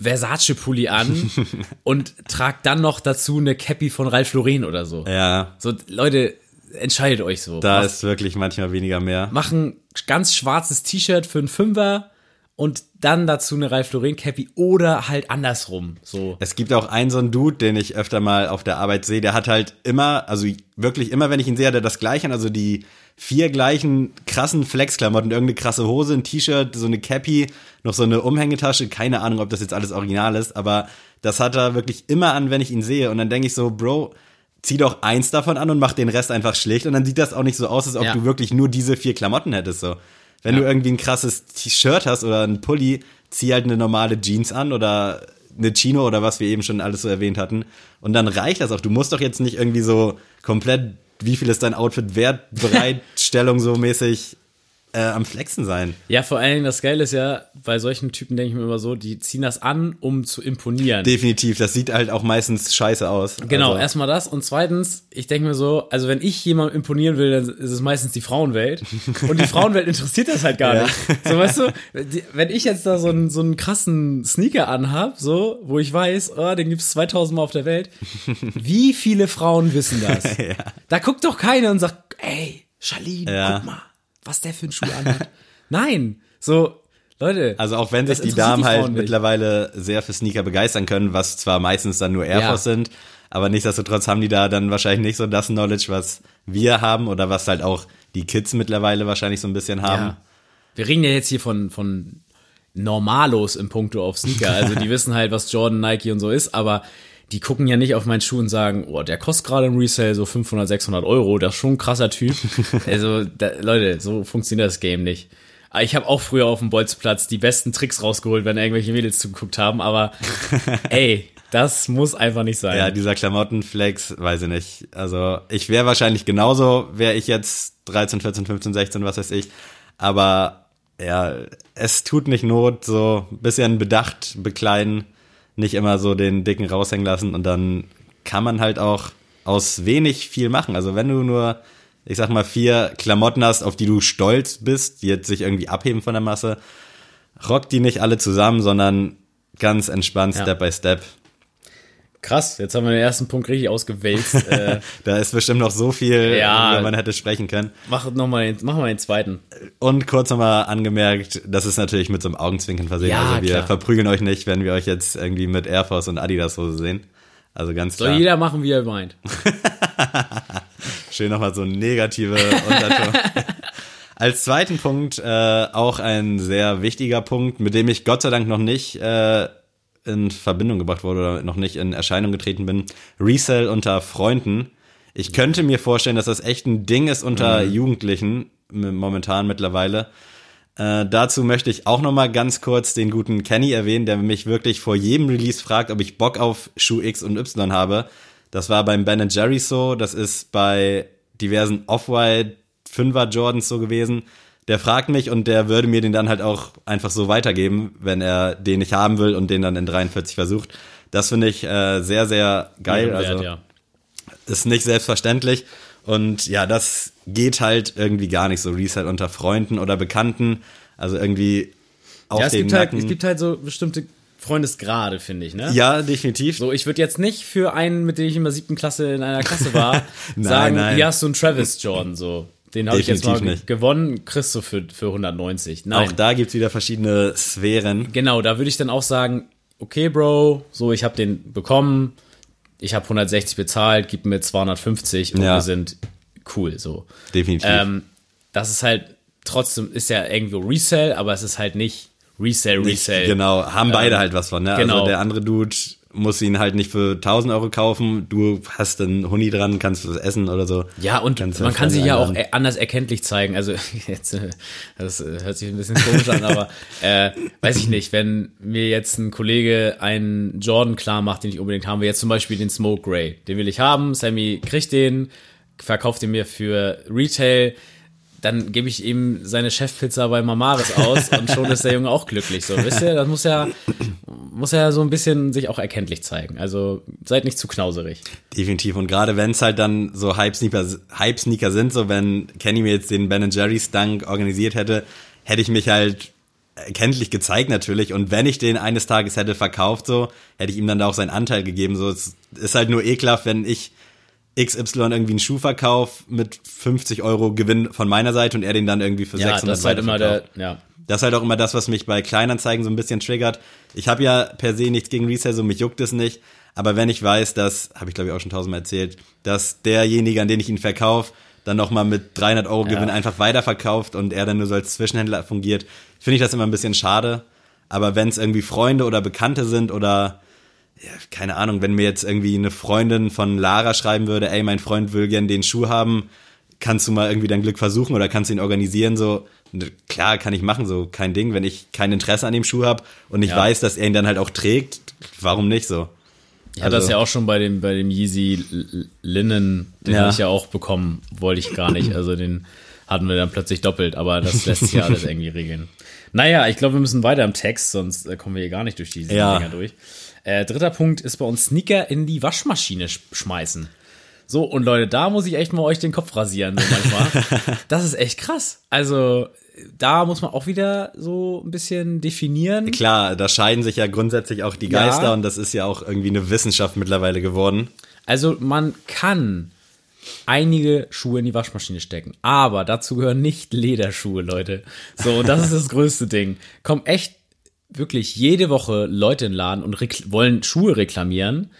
Versace-Pulli an und trag dann noch dazu eine Cappy von Ralph Lauren oder so. ja, So, Leute, entscheidet euch so. da Macht- ist wirklich manchmal weniger mehr. mach ein ganz schwarzes T-Shirt für einen Fünfer und dann dazu eine Ralph Lauren Cappy oder halt andersrum. So. Es gibt auch einen so einen Dude, den ich öfter mal auf der Arbeit sehe, der hat halt immer, also wirklich immer, wenn ich ihn sehe, hat er das gleiche an, also die vier gleichen krassen Flexklamotten, irgendeine krasse Hose, ein T-Shirt, so eine Cappy, noch so eine Umhängetasche, keine Ahnung, ob das jetzt alles original ist, aber das hat er wirklich immer an, wenn ich ihn sehe und dann denke ich so, Bro, zieh doch eins davon an und mach den Rest einfach schlicht und dann sieht das auch nicht so aus, als ob Ja. du wirklich nur diese vier Klamotten hättest, so. Wenn du irgendwie ein krasses T-Shirt hast oder ein Pulli, zieh halt eine normale Jeans an oder eine Chino oder was wir eben schon alles so erwähnt hatten. Und dann reicht das auch. Du musst doch jetzt nicht irgendwie so komplett, wie viel ist dein Outfit wert, Bereitstellung so mäßig äh, am Flexen sein. Ja, vor allen Dingen das Geile ist ja, bei solchen Typen denke ich mir immer so, die ziehen das an, um zu imponieren. Definitiv. Das sieht halt auch meistens scheiße aus. Genau, Also, erstmal das. Und zweitens, ich denke mir so, also wenn ich jemandem imponieren will, dann ist es meistens die Frauenwelt. Und die Frauenwelt interessiert das halt gar Ja. nicht. So, weißt du, die, wenn ich jetzt da so einen, so einen krassen Sneaker anhab, so, wo ich weiß, oh, den gibt's 2000 Mal auf der Welt. Wie viele Frauen wissen das? Da guckt doch keiner und sagt, ey, Charlene, Ja. guck mal, was der für einen Schuh anhat. Nein, so, Leute. Also auch wenn sich die Damen halt nicht. mittlerweile sehr für Sneaker begeistern können, was zwar meistens dann nur Air Ja. Force sind, aber nichtsdestotrotz haben die da dann wahrscheinlich nicht so das Knowledge, was wir haben oder was halt auch die Kids mittlerweile wahrscheinlich so ein bisschen haben. Ja. Wir reden ja jetzt hier von, von Normalos im Punkto auf Sneaker. Also die wissen halt, was Jordan, Nike und so ist, aber die gucken ja nicht auf meinen Schuh und sagen, oh, der kostet gerade im Resale so 500, 600 Euro, das ist schon ein krasser Typ. also, da, Leute, so funktioniert das Game nicht. Ich habe auch früher auf dem Bolzplatz die besten Tricks rausgeholt, wenn irgendwelche Mädels zugeguckt haben, aber ey, das muss einfach nicht sein. Ja, dieser Klamottenflex, weiß ich nicht. Also ich wäre wahrscheinlich genauso, wäre ich jetzt 13, 14, 15, 16, was weiß ich. Aber ja, es tut nicht Not, so ein bisschen bedacht bekleiden, nicht immer so den Dicken raushängen lassen und dann kann man halt auch aus wenig viel machen. Also wenn du nur, ich sag mal, vier Klamotten hast, auf die du stolz bist, die jetzt sich irgendwie abheben von der Masse, rock die nicht alle zusammen, sondern ganz entspannt, Ja. Step by Step. Krass, jetzt haben wir den ersten Punkt richtig ausgewälzt. äh, Da ist bestimmt noch so viel, Ja. worüber man hätte sprechen können. mach noch mal den, mach mal den zweiten. Und kurz nochmal angemerkt, das ist natürlich mit so einem Augenzwinkern versehen. Ja, also wir klar. verprügeln euch nicht, wenn wir euch jetzt irgendwie mit Air Force und Adidas Hose sehen. Also ganz Soll klar. jeder machen, wie er meint. Schön nochmal so negative Unterton. Als zweiten Punkt äh, auch ein sehr wichtiger Punkt, mit dem ich Gott sei Dank noch nicht äh, in Verbindung gebracht wurde oder noch nicht in Erscheinung getreten bin. Resell unter Freunden. Ich könnte mir vorstellen, dass das echt ein Ding ist unter Jugendlichen m- momentan mittlerweile. Äh, dazu möchte ich auch noch mal ganz kurz den guten Kenny erwähnen, der mich wirklich vor jedem Release fragt, ob ich Bock auf Schuh X und Y habe. Das war beim Ben Jerry so, das ist bei diversen Off-White Fünfer Jordans so gewesen. Der fragt mich und der würde mir den dann halt auch einfach so weitergeben, wenn er den nicht haben will und den dann in 43 versucht. Das finde ich äh, sehr, sehr geil. Ehrenwert, Also ja. ist nicht selbstverständlich. Und ja, das geht halt irgendwie gar nicht so. Resell unter Freunden oder Bekannten. Also irgendwie auf Ja, es gibt, halt, es gibt halt so bestimmte Freundesgrade, finde ich, ne? ja, definitiv. So, ich würde jetzt nicht für einen, mit dem ich in der siebten Klasse in einer Klasse war, Nein, sagen, nein. hier hast du einen Travis Jordan, so. Den habe ich jetzt mal nicht. gewonnen, kriegst du für, für 190. Nein. Auch da gibt's wieder verschiedene Sphären. Genau, da würde ich dann auch sagen, okay, Bro, so, ich habe den bekommen, ich habe 160 bezahlt, gib mir 250 und Ja. wir sind cool, so. Definitiv. Ähm, das ist halt, trotzdem ist ja irgendwo Resell, aber es ist halt nicht Resell, Resell. Genau, haben beide halt was von, ne? genau. Also der andere Dude muss ihn halt nicht für 1000 Euro kaufen, du hast einen Huni dran, kannst was essen oder so. Ja, und Kannst man kann sich ja auch anders erkenntlich zeigen. Also jetzt, äh, das äh, hört sich ein bisschen komisch an, aber äh, weiß ich nicht, wenn mir jetzt ein Kollege einen Jordan klar macht, den ich unbedingt haben will, jetzt zum Beispiel den Smoke Gray, den will ich haben, Sammy kriegt den, verkauft den mir für Retail, dann gebe ich ihm seine Chefpizza bei Mamaris aus und schon ist der Junge auch glücklich. So, wisst ihr, das muss ja, muss ja so ein bisschen sich auch erkenntlich zeigen. Also seid nicht zu knauserig. Definitiv. Und gerade wenn es halt dann so Hype-Sneaker Hype-Sneaker sind, so wenn Kenny mir jetzt den Ben Jerry's Dunk organisiert hätte, hätte ich mich halt erkenntlich gezeigt natürlich. Und wenn ich den eines Tages hätte verkauft, so, hätte ich ihm dann da auch seinen Anteil gegeben. So, es ist halt nur ekelhaft, wenn ich XY irgendwie einen Schuh verkauf mit 50 Euro Gewinn von meiner Seite und er den dann irgendwie für Ja, 600 das ist halt immer der, ja. Das ist halt auch immer das, was mich bei Kleinanzeigen so ein bisschen triggert. Ich habe ja per se nichts gegen Resale, so mich juckt es nicht. Aber wenn ich weiß, dass, habe ich glaube ich auch schon tausendmal erzählt, dass derjenige, an den ich ihn verkaufe, dann nochmal mit 300 Euro Gewinn einfach weiterverkauft und er dann nur so als Zwischenhändler fungiert, finde ich das immer ein bisschen schade. Aber wenn es irgendwie Freunde oder Bekannte sind oder ja, keine Ahnung, wenn mir jetzt irgendwie eine Freundin von Lara schreiben würde, ey, mein Freund will gern den Schuh haben, kannst du mal irgendwie dein Glück versuchen oder kannst du ihn organisieren, so, klar, kann ich machen, so, kein Ding, wenn ich kein Interesse an dem Schuh habe und ich Ja. weiß, dass er ihn dann halt auch trägt, warum nicht so? Ich hatte das Also- ja auch schon bei dem, bei dem Yeezy L- Linnen, den Ja. habe ich ja auch bekommen, wollte ich gar nicht. Also den hatten wir dann plötzlich doppelt, aber das lässt sich ja alles irgendwie regeln. Naja, ich glaube, wir müssen weiter im Text, sonst äh, kommen wir hier gar nicht durch diese Ja. Dinger durch. Äh, dritter Punkt ist bei uns Sneaker in die Waschmaschine sch schmeißen. So, und Leute, da muss ich echt mal euch den Kopf rasieren, so manchmal. das ist echt krass. Also, da muss man auch wieder so ein bisschen definieren. Klar, da scheiden sich ja grundsätzlich auch die Ja. Geister und das ist ja auch irgendwie eine Wissenschaft mittlerweile geworden. Also man kann einige Schuhe in die Waschmaschine stecken, aber dazu gehören nicht Lederschuhe, Leute. So, und das ist das größte Ding. Kommen echt wirklich jede Woche Leute in den Laden und wollen Schuhe reklamieren,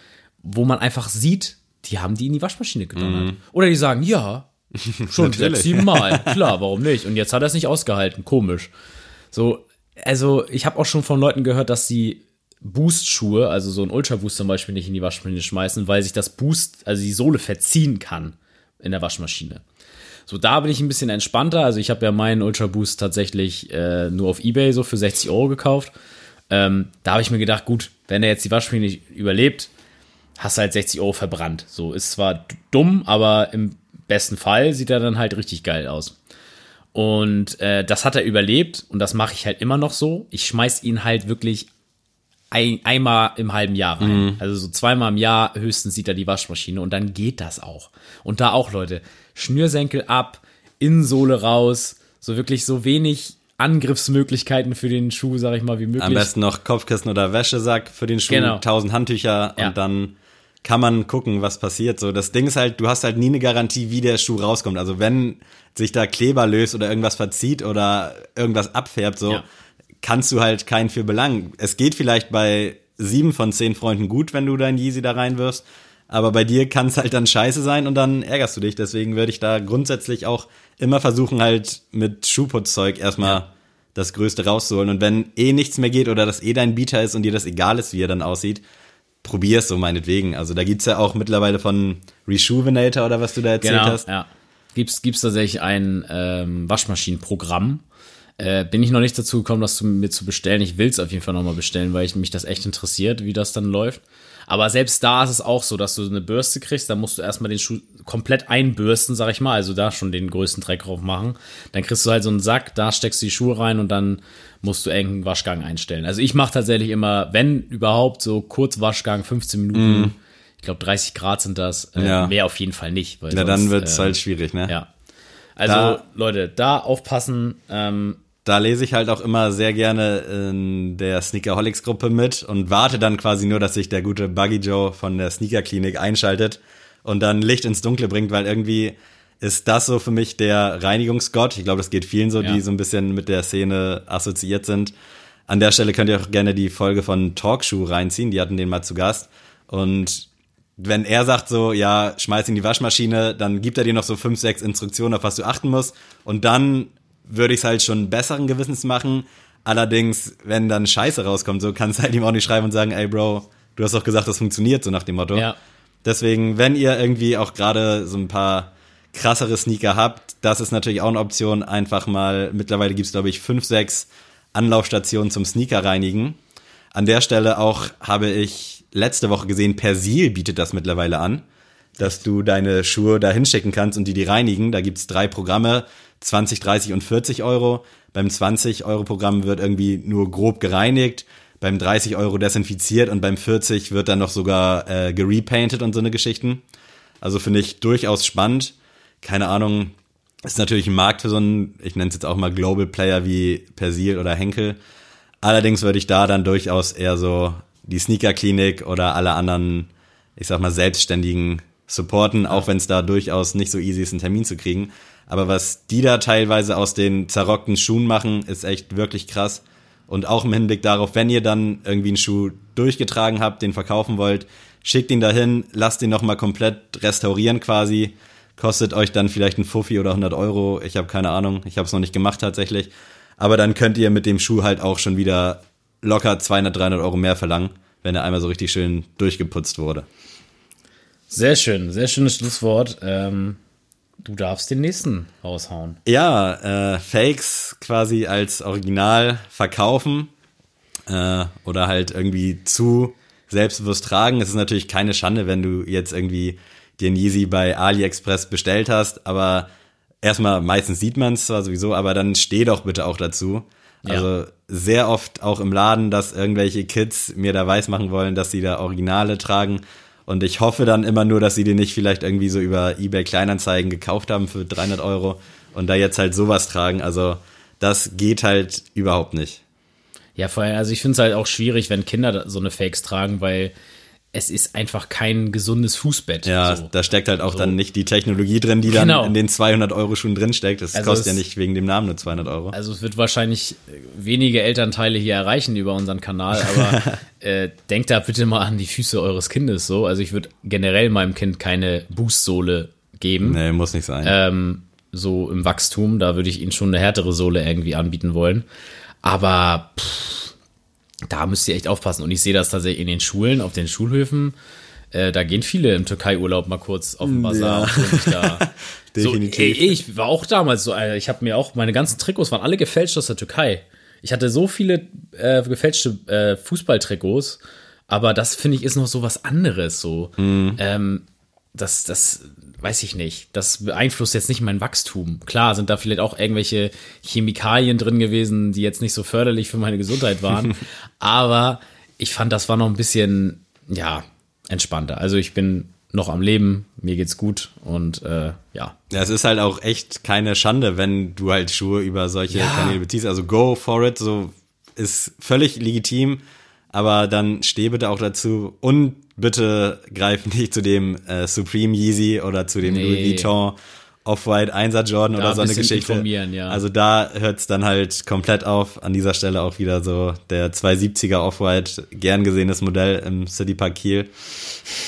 wo man einfach sieht, die haben die in die Waschmaschine gedonnert. Oder die sagen, ja, schon sechs, sieben Mal. Klar, warum nicht? Und jetzt hat er es nicht ausgehalten. Komisch. So, also ich habe auch schon von Leuten gehört, dass sie Boost-Schuhe, also so ein Ultra-Boost zum Beispiel, nicht in die Waschmaschine schmeißen, weil sich das Boost, also die Sohle verziehen kann in der Waschmaschine. So, da bin ich ein bisschen entspannter. Also ich habe ja meinen Ultra Boost tatsächlich äh, nur auf Ebay so für 60 Euro gekauft. Ähm, da habe ich mir gedacht, gut, wenn er jetzt die Waschmaschine nicht überlebt, hast du halt 60 Euro verbrannt. So, ist zwar dumm, aber im besten Fall sieht er dann halt richtig geil aus. Und äh, das hat er überlebt und das mache ich halt immer noch so. Ich schmeiß ihn halt wirklich ein, einmal im halben Jahr rein. Also so zweimal im Jahr höchstens sieht er die Waschmaschine und dann geht das auch. Und da auch, Leute, Schnürsenkel ab, Innensohle raus, so wirklich so wenig Angriffsmöglichkeiten für den Schuh, sag ich mal, wie möglich. Am besten noch Kopfkissen oder Wäschesack für den Schuh, Genau. 1000 Handtücher Ja. und dann kann man gucken, was passiert. So, das Ding ist halt, du hast halt nie eine Garantie, wie der Schuh rauskommt. Also wenn sich da Kleber löst oder irgendwas verzieht oder irgendwas abfärbt, so, Ja. kannst du halt keinen für belangen. Es geht vielleicht bei sieben von zehn Freunden gut, wenn du dein Yeezy da reinwirfst. Aber bei dir kann es halt dann scheiße sein und dann ärgerst du dich. Deswegen würde ich da grundsätzlich auch immer versuchen, halt mit Schuhputzzeug erstmal das Größte rauszuholen. Und wenn eh nichts mehr geht oder das eh dein Bieter ist und dir das egal ist, wie er dann aussieht, probier's so meinetwegen. Also da gibt's ja auch mittlerweile von Reshoevinator oder was du da erzählt genau, hast. ja. Gibt's, gibt's tatsächlich ein ähm, Waschmaschinenprogramm. Äh, bin ich noch nicht dazu gekommen, das zu, mir zu bestellen. Ich will's auf jeden Fall nochmal bestellen, weil ich, mich das echt interessiert, wie das dann läuft. Aber selbst da ist es auch so, dass du eine Bürste kriegst, dann musst du erstmal den Schuh komplett einbürsten, sag ich mal, also da schon den größten Dreck drauf machen. Dann kriegst du halt so einen Sack, da steckst du die Schuhe rein und dann musst du irgendeinen Waschgang einstellen. Also ich mache tatsächlich immer, wenn überhaupt, so kurz Waschgang, 15 Minuten. Ich glaube 30 Grad sind das. Äh. Ja. Mehr auf jeden Fall nicht. Weil Na, dann sonst, wird's äh, halt schwierig, ne? ja. Also, Da- Leute, da aufpassen. Ähm, da lese ich halt auch immer sehr gerne in der Sneakerholics-Gruppe mit und warte dann quasi nur, dass sich der gute Buggy Joe von der Sneaker-Klinik einschaltet und dann Licht ins Dunkle bringt, weil irgendwie ist das so für mich der Reinigungsgott. Ich glaube, das geht vielen so, Ja. die so ein bisschen mit der Szene assoziiert sind. An der Stelle könnt ihr auch gerne die Folge von Talkshoe reinziehen, die hatten den mal zu Gast. Und wenn er sagt so, ja, schmeiß in die Waschmaschine, dann gibt er dir noch so fünf, sechs Instruktionen, auf was du achten musst. Und dann würde ich es halt schon besseren Gewissens machen. Allerdings, wenn dann Scheiße rauskommt, so kannst du halt ihm auch nicht schreiben und sagen, ey Bro, du hast doch gesagt, das funktioniert, so nach dem Motto. Ja. Deswegen, wenn ihr irgendwie auch gerade so ein paar krassere Sneaker habt, das ist natürlich auch eine Option. Einfach mal, mittlerweile gibt's glaube ich, fünf, sechs Anlaufstationen zum Sneaker reinigen. An der Stelle auch habe ich letzte Woche gesehen, Persil bietet das mittlerweile an, dass du deine Schuhe da hinschicken kannst und die die reinigen. Da gibt's drei Programme, 20, 30 und 40 Euro. Beim 20 Euro Programm wird irgendwie nur grob gereinigt, beim 30 Euro desinfiziert und beim 40 wird dann noch sogar äh, gerepainted und so eine Geschichten. Also finde ich durchaus spannend. Keine Ahnung, ist natürlich ein Markt für so einen, ich nenne es jetzt auch mal Global Player wie Persil oder Henkel. Allerdings würde ich da dann durchaus eher so die Sneaker-Klinik oder alle anderen, ich sag mal, Selbstständigen supporten, auch wenn es da durchaus nicht so easy ist, einen Termin zu kriegen. Aber was die da teilweise aus den zerrockten Schuhen machen, ist echt wirklich krass. Und auch im Hinblick darauf, wenn ihr dann irgendwie einen Schuh durchgetragen habt, den verkaufen wollt, schickt ihn dahin, lasst ihn nochmal komplett restaurieren quasi. Kostet euch dann vielleicht ein Fuffi oder 100 Euro. Ich habe keine Ahnung. Ich habe es noch nicht gemacht tatsächlich. Aber dann könnt ihr mit dem Schuh halt auch schon wieder locker 200, 300 Euro mehr verlangen, wenn er einmal so richtig schön durchgeputzt wurde. Sehr schön, sehr schönes Schlusswort. Ähm, du darfst den nächsten raushauen. Ja, äh, Fakes quasi als Original verkaufen äh, oder halt irgendwie zu selbstbewusst tragen. Es ist natürlich keine Schande, wenn du jetzt irgendwie den Yeezy bei AliExpress bestellt hast, aber erstmal meistens sieht man es zwar sowieso, aber dann steh doch bitte auch dazu. Ja. Also sehr oft auch im Laden, dass irgendwelche Kids mir da weismachen wollen, dass sie da Originale tragen. Und ich hoffe dann immer nur, dass sie die nicht vielleicht irgendwie so über eBay Kleinanzeigen gekauft haben für 300 Euro und da jetzt halt sowas tragen. Also das geht halt überhaupt nicht. Ja, vor allem, also ich finde es halt auch schwierig, wenn Kinder so eine Fakes tragen, weil es ist einfach kein gesundes Fußbett. Ja, so. da steckt halt auch dann nicht die Technologie drin, die dann Genau. in den 200 Euro Schuhen drin steckt. Das Also kostet ja nicht wegen dem Namen nur 200 Euro. Also es wird wahrscheinlich wenige Elternteile hier erreichen über unseren Kanal, aber äh, denkt da bitte mal an die Füße eures Kindes so. Also ich würde generell meinem Kind keine Boostsohle geben, Nee, muss nicht sein. ähm, so im Wachstum. Da würde ich ihnen schon eine härtere Sohle irgendwie anbieten wollen. Aber pff, da müsst ihr echt aufpassen. Und ich sehe das tatsächlich in den Schulen, auf den Schulhöfen. Äh, da gehen viele im Türkei-Urlaub mal kurz auf den Bazar Ja. da. so, ey, Definitiv. ich war auch damals so, Alter, ich habe mir auch, meine ganzen Trikots waren alle gefälscht aus der Türkei. Ich hatte so viele äh, gefälschte äh, Fußballtrikots, aber das finde ich ist noch so was anderes. So, ähm, das, das weiß ich nicht. Das beeinflusst jetzt nicht mein Wachstum. Klar sind da vielleicht auch irgendwelche Chemikalien drin gewesen, die jetzt nicht so förderlich für meine Gesundheit waren, aber ich fand, das war noch ein bisschen, ja, entspannter. Also ich bin noch am Leben, mir geht's gut und äh, ja. Ja, es ist halt auch echt keine Schande, wenn du halt Schuhe über solche Ja. Kanäle beziehst. Also go for it, so ist völlig legitim, aber dann steh bitte auch dazu und bitte greif nicht zu dem äh, Supreme Yeezy oder zu dem Nee. Louis Vuitton Off-White 1er Jordan Da oder so ein eine Geschichte. ja. Also da hört's dann halt komplett auf. An dieser Stelle auch wieder so der 270er Off-White, gern gesehenes Modell im City Park Kiel.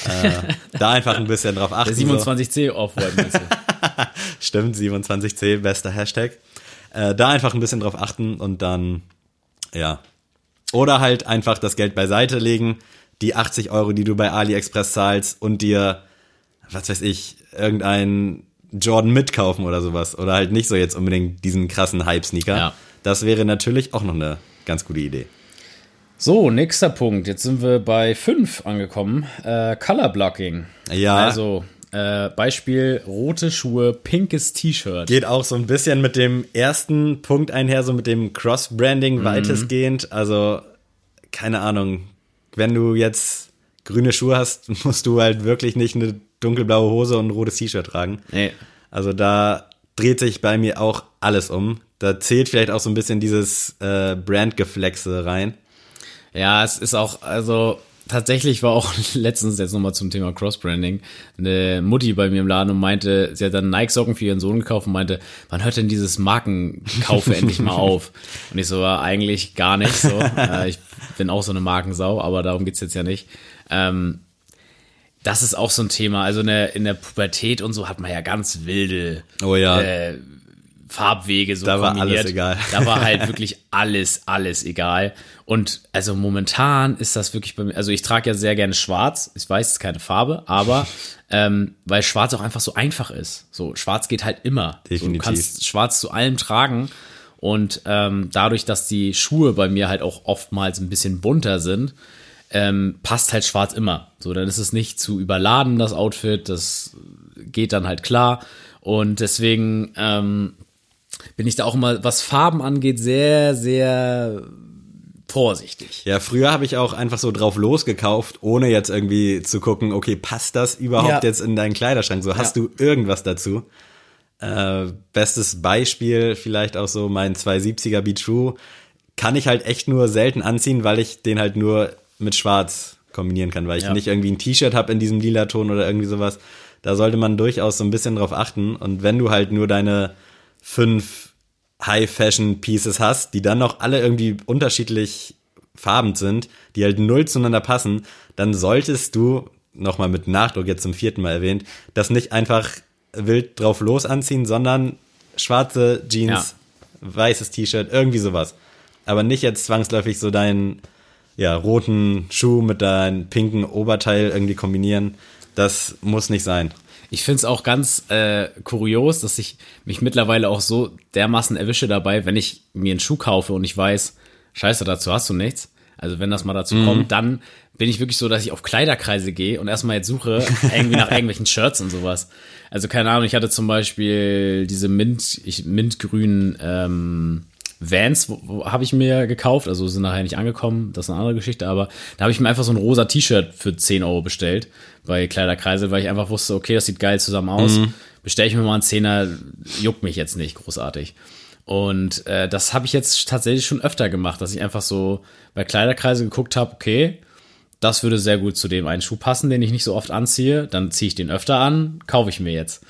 Äh, da einfach ein bisschen drauf achten. Der so. 27C Off-White meinst du? Stimmt, 27C, bester Hashtag. Äh, da einfach ein bisschen drauf achten und dann, ja. Oder halt einfach das Geld beiseite legen, die 80 Euro, die du bei AliExpress zahlst und dir, was weiß ich, irgendein Jordan mitkaufen oder sowas. Oder halt nicht so jetzt unbedingt diesen krassen Hype-Sneaker. Ja. Das wäre natürlich auch noch eine ganz gute Idee. So, nächster Punkt. Jetzt sind wir bei 5 angekommen. Äh, Color Blocking. Ja. Also, äh, Beispiel rote Schuhe, pinkes T-Shirt. Geht auch so ein bisschen mit dem ersten Punkt einher, so mit dem Cross-Branding Mhm. weitestgehend. Also, keine Ahnung, wenn du jetzt grüne Schuhe hast, musst du halt wirklich nicht eine dunkelblaue Hose und ein rotes T-Shirt tragen. Nee. Also da dreht sich bei mir auch alles um. Da zählt vielleicht auch so ein bisschen dieses äh, Brandgeflexe rein. Ja, es ist auch, also tatsächlich war auch letztens jetzt nochmal zum Thema Crossbranding eine Mutti bei mir im Laden und meinte, sie hat dann Nike-Socken für ihren Sohn gekauft und meinte, wann hört denn dieses Markenkaufe endlich mal auf? Und ich so, war eigentlich gar nicht so. Äh, ich bin auch so eine Markensau, aber darum geht's jetzt ja nicht. Ähm, das ist auch so ein Thema. Also in der, in der Pubertät und so hat man ja ganz wilde Oh ja. äh, Farbwege so Da war kombiniert. alles egal. Da war halt wirklich alles, alles egal. Und also momentan ist das wirklich bei mir, also ich trage ja sehr gerne schwarz. Ich weiß, es ist keine Farbe, aber ähm, weil schwarz auch einfach so einfach ist. So, schwarz geht halt immer. So, Definitiv. du kannst schwarz zu allem tragen. Und ähm, dadurch, dass die Schuhe bei mir halt auch oftmals ein bisschen bunter sind, ähm, passt halt schwarz immer. So, dann ist es nicht zu überladen, das Outfit, das geht dann halt klar. Und deswegen ähm, bin ich da auch immer, was Farben angeht, sehr, sehr vorsichtig. Ja, früher habe ich auch einfach so drauf losgekauft, ohne jetzt irgendwie zu gucken, okay, passt das überhaupt Ja. jetzt in deinen Kleiderschrank? So, hast Ja. du irgendwas dazu? Äh, bestes Beispiel vielleicht auch so mein 270er Be True. Kann ich halt echt nur selten anziehen, weil ich den halt nur mit Schwarz kombinieren kann, weil ich Ja. nicht irgendwie ein T-Shirt habe in diesem lila Ton oder irgendwie sowas. Da sollte man durchaus so ein bisschen drauf achten. Und wenn du halt nur deine fünf High-Fashion-Pieces hast, die dann noch alle irgendwie unterschiedlich farbend sind, die halt null zueinander passen, dann solltest du, nochmal mit Nachdruck jetzt zum vierten Mal erwähnt, das nicht einfach wild drauf los anziehen, sondern schwarze Jeans, weißes T-Shirt, irgendwie sowas. Aber nicht jetzt zwangsläufig so deinen ja, roten Schuh mit deinem pinken Oberteil irgendwie kombinieren. Das muss nicht sein. Ich finde es auch ganz äh, kurios, dass ich mich mittlerweile auch so dermaßen erwische dabei, wenn ich mir einen Schuh kaufe und ich weiß, scheiße, dazu hast du nichts. Also wenn das mal dazu kommt, dann bin ich wirklich so, dass ich auf Kleiderkreise gehe und erstmal jetzt suche irgendwie nach irgendwelchen Shirts und sowas. Also keine Ahnung, ich hatte zum Beispiel diese Mint, ich, mintgrünen ähm, Vans habe ich mir gekauft, also sind nachher nicht angekommen, das ist eine andere Geschichte, aber da habe ich mir einfach so ein rosa T-Shirt für 10 Euro bestellt bei Kleiderkreisel, weil ich einfach wusste, okay, das sieht geil zusammen aus. Bestelle ich mir mal einen Zehner, juckt mich jetzt nicht großartig. Und äh, das habe ich jetzt tatsächlich schon öfter gemacht, dass ich einfach so bei Kleiderkreise geguckt habe, okay, das würde sehr gut zu dem einen Schuh passen, den ich nicht so oft anziehe. Dann ziehe ich den öfter an, kaufe ich mir jetzt.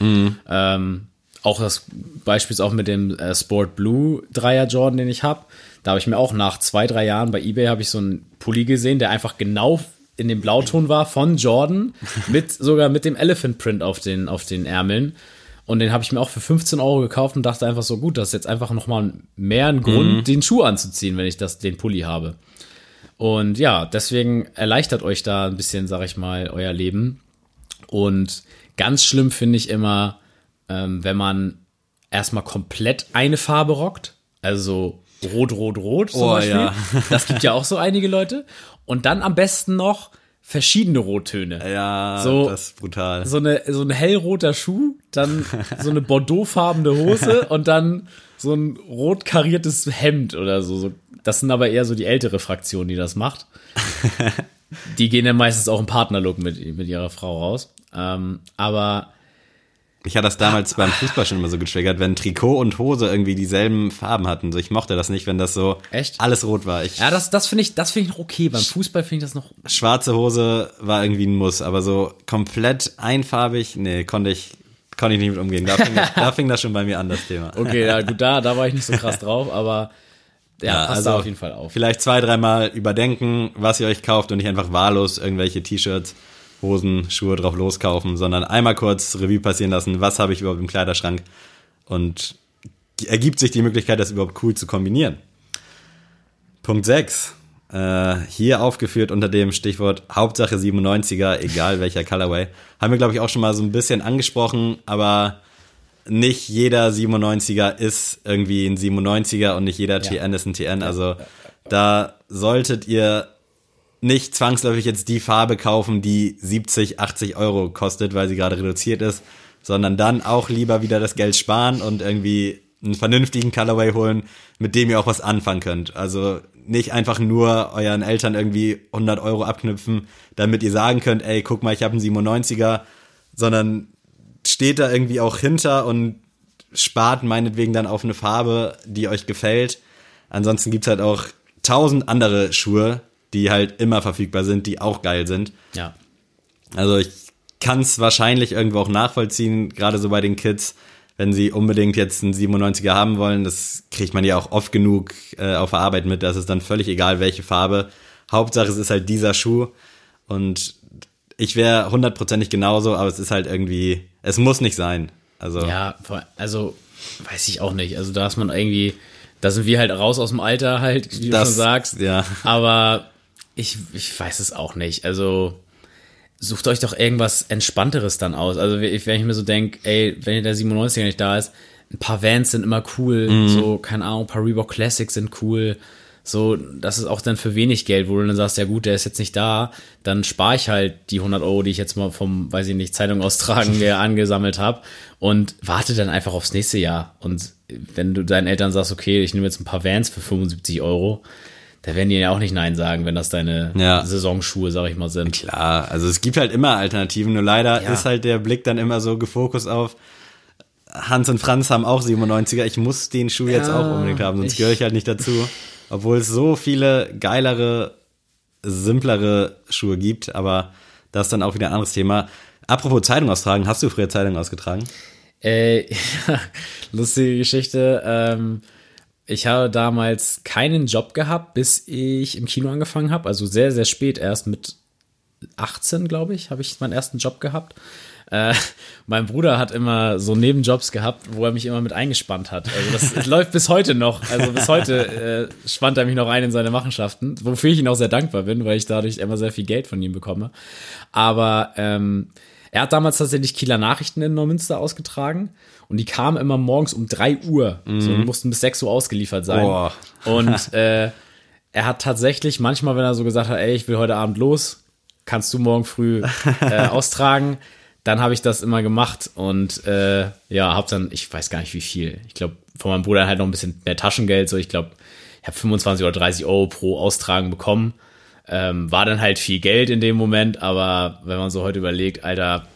Ähm, auch das Beispiel ist auch mit dem äh, Sport Blue Dreier Jordan, den ich habe. Da habe ich mir auch nach zwei, drei Jahren bei eBay habe ich so einen Pulli gesehen, der einfach genau in dem Blauton war von Jordan, mit sogar mit dem Elephant Print auf den, auf den Ärmeln. Und den habe ich mir auch für 15 Euro gekauft und dachte einfach so, gut, das ist jetzt einfach nochmal mehr ein Grund, den Schuh anzuziehen, wenn ich das, den Pulli habe. Und ja, deswegen erleichtert euch da ein bisschen, sag ich mal, euer Leben. Und ganz schlimm finde ich immer, ähm, wenn man erstmal komplett eine Farbe rockt. Also rot, rot, rot zum Oh, Beispiel. ja. Das gibt ja auch so einige Leute. Und dann am besten noch verschiedene Rottöne. Ja, So- das ist brutal. So, eine, so ein hellroter Schuh, dann so eine bordeauxfarbene Hose und dann so ein rot kariertes Hemd oder so. Das sind aber eher so die ältere Fraktion, die das macht. Die gehen dann meistens auch im Partnerlook mit, mit ihrer Frau raus. Ähm, aber Mich hat das damals beim Fußball schon immer so getriggert, wenn Trikot und Hose irgendwie dieselben Farben hatten. So, ich mochte das nicht, wenn das so Echt? alles rot war. Ich, ja, das, das finde ich, das finde ich noch okay. Beim Fußball finde ich das noch. Schwarze Hose war irgendwie ein Muss, aber so komplett einfarbig, nee, konnte ich, konnte ich nicht mit umgehen. Da fing, da fing das schon bei mir an, das Thema. Okay, ja, gut, da, da war ich nicht so krass drauf, aber ja, passt da auf jeden Fall auf. Vielleicht zwei, dreimal überdenken, was ihr euch kauft und nicht einfach wahllos irgendwelche T-Shirts, Hosen, Schuhe drauf loskaufen, sondern einmal kurz Revue passieren lassen, was habe ich überhaupt im Kleiderschrank und ergibt sich die Möglichkeit, das überhaupt cool zu kombinieren. Punkt 6. Äh, hier aufgeführt unter dem Stichwort Hauptsache 97er, egal welcher Colorway. Haben wir, glaube ich, auch schon mal so ein bisschen angesprochen, aber nicht jeder 97er ist irgendwie ein 97er und nicht jeder TN ist ein TN. Also da solltet ihr nicht zwangsläufig jetzt die Farbe kaufen, die 70, 80 Euro kostet, weil sie gerade reduziert ist, sondern dann auch lieber wieder das Geld sparen und irgendwie einen vernünftigen Colorway holen, mit dem ihr auch was anfangen könnt. Also nicht einfach nur euren Eltern irgendwie 100 Euro abknüpfen, damit ihr sagen könnt, ey, guck mal, ich habe einen 97er, sondern steht da irgendwie auch hinter und spart meinetwegen dann auf eine Farbe, die euch gefällt. Ansonsten gibt's halt auch tausend andere Schuhe, die halt immer verfügbar sind, die auch geil sind. Ja. Also ich kann es wahrscheinlich irgendwo auch nachvollziehen, gerade so bei den Kids, wenn sie unbedingt jetzt einen 97er haben wollen. Das kriegt man ja auch oft genug äh, auf der Arbeit mit. Das ist dann völlig egal, welche Farbe. Hauptsache, es ist halt dieser Schuh. Und ich wäre hundertprozentig genauso, aber es ist halt irgendwie, es muss nicht sein. Also Ja, also weiß ich auch nicht. Also da ist man irgendwie, da sind wir halt raus aus dem Alter halt, wie du Das- schon sagst. ja. Aber ich, ich weiß es auch nicht. Also sucht euch doch irgendwas Entspannteres dann aus. Also wenn ich mir so denke, ey, wenn der 97er nicht da ist, ein paar Vans sind immer cool, Mhm. so, keine Ahnung, ein paar Reebok Classics sind cool. So, das ist auch dann für wenig Geld, wo du dann sagst, ja gut, der ist jetzt nicht da, dann spare ich halt die 100 Euro, die ich jetzt mal vom, weiß ich nicht, Zeitung austragen angesammelt habe und warte dann einfach aufs nächste Jahr. Und wenn du deinen Eltern sagst, okay, ich nehme jetzt ein paar Vans für 75 Euro, da werden die ja auch nicht Nein sagen, wenn das deine Ja. Saisonschuhe, sag ich mal, sind. Klar, also es gibt halt immer Alternativen, nur leider Ja. ist halt der Blick dann immer so gefokust auf Hans und Franz haben auch 97er, ich muss den Schuh jetzt Ja, auch unbedingt haben, sonst gehöre ich halt nicht dazu. Obwohl es so viele geilere, simplere Schuhe gibt, aber das ist dann auch wieder ein anderes Thema. Apropos Zeitung austragen, hast du früher Zeitung ausgetragen? Äh, lustige Geschichte. Ähm, ich habe damals keinen Job gehabt, bis ich im Kino angefangen habe. Also sehr, sehr spät erst mit 18, glaube ich, habe ich meinen ersten Job gehabt. Äh, mein Bruder hat immer so Nebenjobs gehabt, wo er mich immer mit eingespannt hat. Also das läuft bis heute noch. Also bis heute äh, spannt er mich noch ein in seine Machenschaften, wofür ich ihm auch sehr dankbar bin, weil ich dadurch immer sehr viel Geld von ihm bekomme. Aber ähm, er hat damals tatsächlich Kieler Nachrichten in Neumünster ausgetragen und die kamen immer morgens um 3 Uhr. So, die mussten bis 6 Uhr ausgeliefert sein. Boah. Und äh, er hat tatsächlich manchmal, wenn er so gesagt hat, ey, ich will heute Abend los, kannst du morgen früh äh, austragen, dann habe ich das immer gemacht und äh, ja, habe dann, ich weiß gar nicht wie viel, ich glaube, von meinem Bruder halt noch ein bisschen mehr Taschengeld, so ich glaube, ich habe 25 oder 30 Euro pro Austragen bekommen. Ähm, war dann halt viel Geld in dem Moment, aber wenn man so heute überlegt, Alter,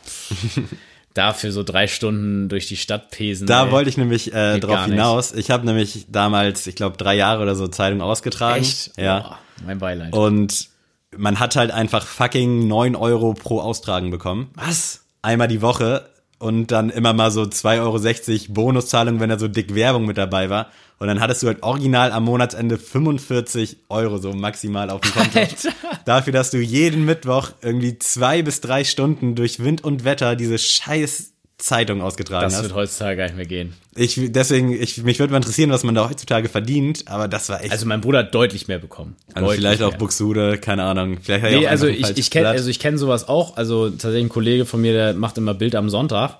dafür so drei Stunden durch die Stadt pesen. Da ey. wollte ich nämlich äh, drauf hinaus. Ich habe nämlich damals, ich glaube, drei Jahre oder so Zeitung ausgetragen. Echt? Ja. Boah, mein Beileid. Und man hat halt einfach fucking 9 Euro pro Austragen bekommen. Was? Einmal die Woche und dann immer mal so 2,60 Euro Bonuszahlung, wenn da so dick Werbung mit dabei war. Und dann hattest du halt original am Monatsende 45 Euro so maximal auf dem Konto. Alter. Dafür, dass du jeden Mittwoch irgendwie zwei bis drei Stunden durch Wind und Wetter diese scheiß Zeitung ausgetragen Das hast. wird heutzutage gar nicht mehr gehen. Ich, deswegen, ich, mich würde mal interessieren, was man da heutzutage verdient, aber das war echt. Also mein Bruder hat deutlich mehr bekommen. Also Deutlich vielleicht auch mehr. Buxude, keine Ahnung. Vielleicht Nee, auch also ich, ich kenne Blatt. also ich kenn sowas auch. Also tatsächlich ein Kollege von mir, der macht immer Bild am Sonntag.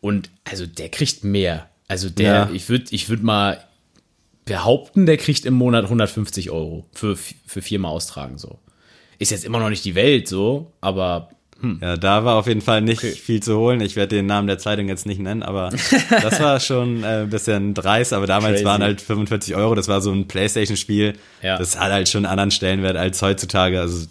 Und also der kriegt mehr. Also der, Ja. ich würde ich würd mal behaupten, der kriegt im Monat 150 Euro für, für viermal austragen so. Ist jetzt immer noch nicht die Welt so, aber Ja, da war auf jeden Fall nicht viel zu holen. Ich werde den Namen der Zeitung jetzt nicht nennen, aber das war schon äh, ein bisschen dreist. Aber damals Crazy. waren halt 45 Euro. Das war so ein Playstation-Spiel. Ja. Das hat halt schon einen anderen Stellenwert als heutzutage. Also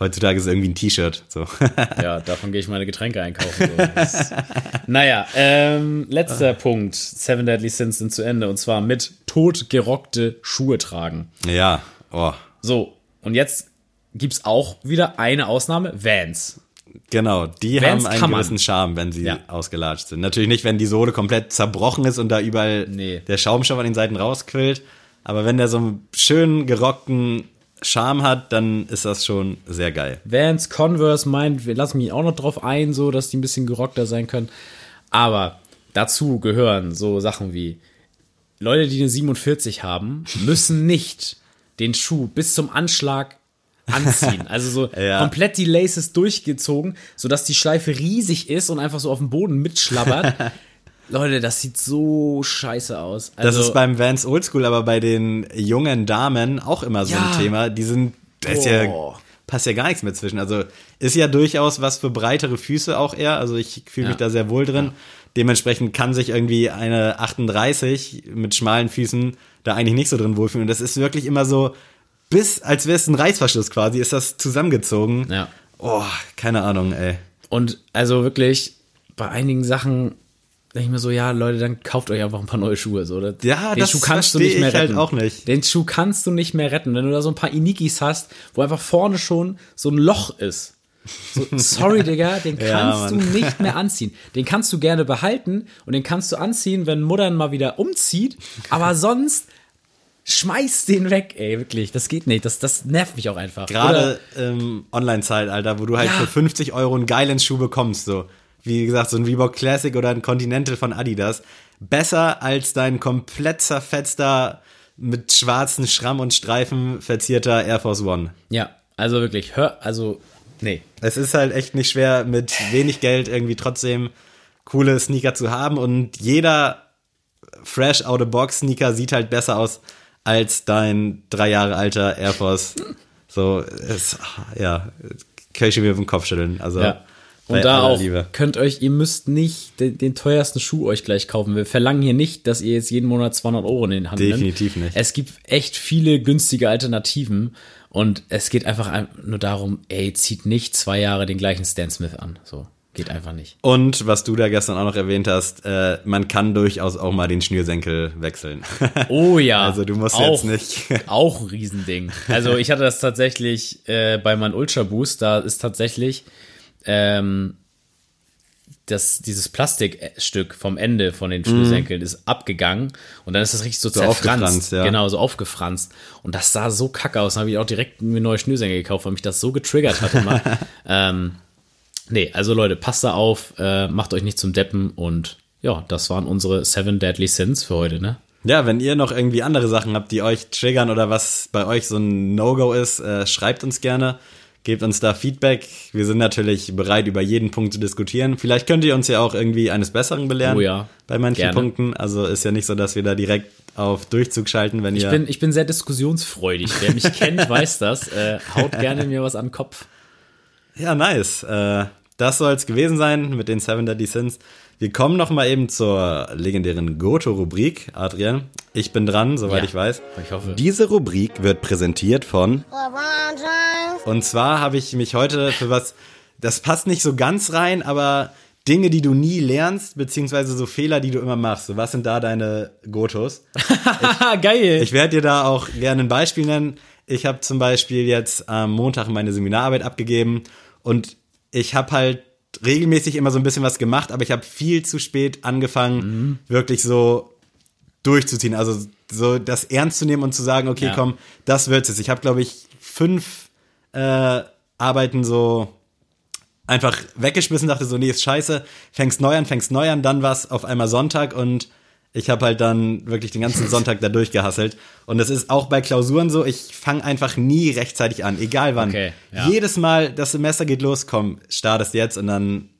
heutzutage ist es irgendwie ein T-Shirt. So. ja, davon gehe ich meine Getränke einkaufen. So. Das, naja, ähm, letzter Punkt. Seven Deadly Sins sind zu Ende und zwar mit totgerockte Schuhe tragen. ja, oh. So, und jetzt gibt's auch wieder eine Ausnahme, Vans. Genau, die Vans haben einen gewissen Charme, wenn sie Ja. ausgelatscht sind. Natürlich nicht, wenn die Sohle komplett zerbrochen ist und da überall Nee. der Schaumstoff an den Seiten rausquillt. Aber wenn der so einen schönen gerockten Charme hat, dann ist das schon sehr geil. Vans, Converse meint, wir lassen mich auch noch drauf ein, so, dass die ein bisschen gerockter sein können. Aber dazu gehören so Sachen wie Leute, die eine 47 haben, müssen nicht den Schuh bis zum Anschlag anziehen. Also so Ja. komplett die Laces durchgezogen, sodass die Schleife riesig ist und einfach so auf dem Boden mitschlabbert. Leute, das sieht so scheiße aus. Das Also, ist beim Vans Oldschool, aber bei den jungen Damen auch immer so Ja. ein Thema. Die sind, da ist ja, passt ja gar nichts mehr zwischen. Also ist ja durchaus was für breitere Füße auch eher. Also ich fühle mich Ja. da sehr wohl drin. Dementsprechend kann sich irgendwie eine 38 mit schmalen Füßen da eigentlich nicht so drin wohlfühlen. Und das ist wirklich immer so, bis als wäre es ein Reißverschluss quasi, ist das zusammengezogen. Ja. Oh, keine Ahnung, ey. Und also wirklich, bei einigen Sachen, denke ich mir so, ja, Leute, dann kauft euch einfach ein paar neue Schuhe. So. Das- Ja, den Schuh kannst du nicht mehr halt retten. auch nicht. Den Schuh kannst du nicht mehr retten. Wenn du da so ein paar Inikis hast, wo einfach vorne schon so ein Loch ist. So, sorry, Digga, den Ja, kannst du Mann. nicht mehr anziehen. Den kannst du gerne behalten und den kannst du anziehen, wenn Mutter mal wieder umzieht. Aber sonst schmeiß den weg, ey, wirklich. Das geht nicht. Das, das nervt mich auch einfach. Gerade im Online-Zeitalter, wo du halt Ja. für 50 Euro einen geilen Schuh bekommst, so. Wie gesagt, so ein Reebok Classic oder ein Continental von Adidas. Besser als dein komplett zerfetzter, mit schwarzen Schramm und Streifen verzierter Air Force One. Ja, also wirklich, hör, also, nee. Es ist halt echt nicht schwer, mit wenig Geld irgendwie trotzdem coole Sneaker zu haben und jeder fresh out of box Sneaker sieht halt besser aus als dein drei Jahre alter Air Force. So, es, ja, kann ich schon wieder auf den Kopf schütteln. Also, Ja. Und da auch Liebe. könnt euch, ihr müsst nicht den, den teuersten Schuh euch gleich kaufen. Wir verlangen hier nicht, dass ihr jetzt jeden Monat 200 Euro in den Hand Definitiv nimmt. nicht. Es gibt echt viele günstige Alternativen und es geht einfach ein- nur darum, ey, zieht nicht zwei Jahre den gleichen Stan Smith an. So, geht einfach nicht. Und was du da gestern auch noch erwähnt hast, äh, man kann durchaus auch mal den Schnürsenkel wechseln. Oh ja. Also du musst auch, jetzt nicht- Auch ein Riesending. Also ich hatte das tatsächlich äh, bei meinem Ultra Boost, da ist tatsächlich ähm, das, dieses Plastikstück vom Ende von den Schnürsenkeln ist abgegangen und dann ist das richtig so, zerfranst. aufgefranst, ja. Genau, so aufgefranst. Und das sah so kacke aus. Dann habe ich auch direkt mir neue Schnürsenkel gekauft, weil mich das so getriggert hat immer. ähm, nee, also Leute, passt da auf, äh, macht euch nicht zum Deppen und ja, das waren unsere Seven Deadly Sins für heute, ne? Ja, wenn ihr noch irgendwie andere Sachen habt, die euch triggern oder was bei euch so ein No-Go ist, äh, schreibt uns gerne. Gebt uns da Feedback. Wir sind natürlich bereit, über jeden Punkt zu diskutieren. Vielleicht könnt ihr uns ja auch irgendwie eines Besseren belehren. Oh ja, Bei manchen gerne. Punkten. Also ist ja nicht so, dass wir da direkt auf Durchzug schalten, wenn Ich ihr. bin, ich bin sehr diskussionsfreudig. Wer mich kennt, weiß das. Äh, haut gerne mir was an den Kopf. Ja, nice. Äh, das soll es gewesen sein mit den Seven Deadly Sins. Wir kommen noch mal eben zur legendären Goto-Rubrik, Adrian. Ich bin dran, soweit Ja, ich weiß. ich hoffe. Diese Rubrik wird präsentiert von. Und zwar habe ich mich heute für was, das passt nicht so ganz rein, aber Dinge, die du nie lernst, beziehungsweise so Fehler, die du immer machst. Was sind da deine Gotos? Haha, geil. Ich werde dir da auch gerne ein Beispiel nennen. Ich habe zum Beispiel jetzt am Montag meine Seminararbeit abgegeben und ich habe halt regelmäßig immer so ein bisschen was gemacht, aber ich habe viel zu spät angefangen, wirklich so durchzuziehen. Also so das ernst zu nehmen und zu sagen, okay, Ja. komm, das wird's jetzt. Ich habe, glaube ich, fünf äh, Arbeiten so einfach weggeschmissen, dachte so, nee, ist scheiße, fängst neu an, fängst neu an, dann war's auf einmal Sonntag und ich habe halt dann wirklich den ganzen Sonntag da durchgehasselt. Und das ist auch bei Klausuren so, ich fange einfach nie rechtzeitig an, egal wann. Okay, ja. Jedes Mal, das Semester geht los, komm, startest jetzt und dann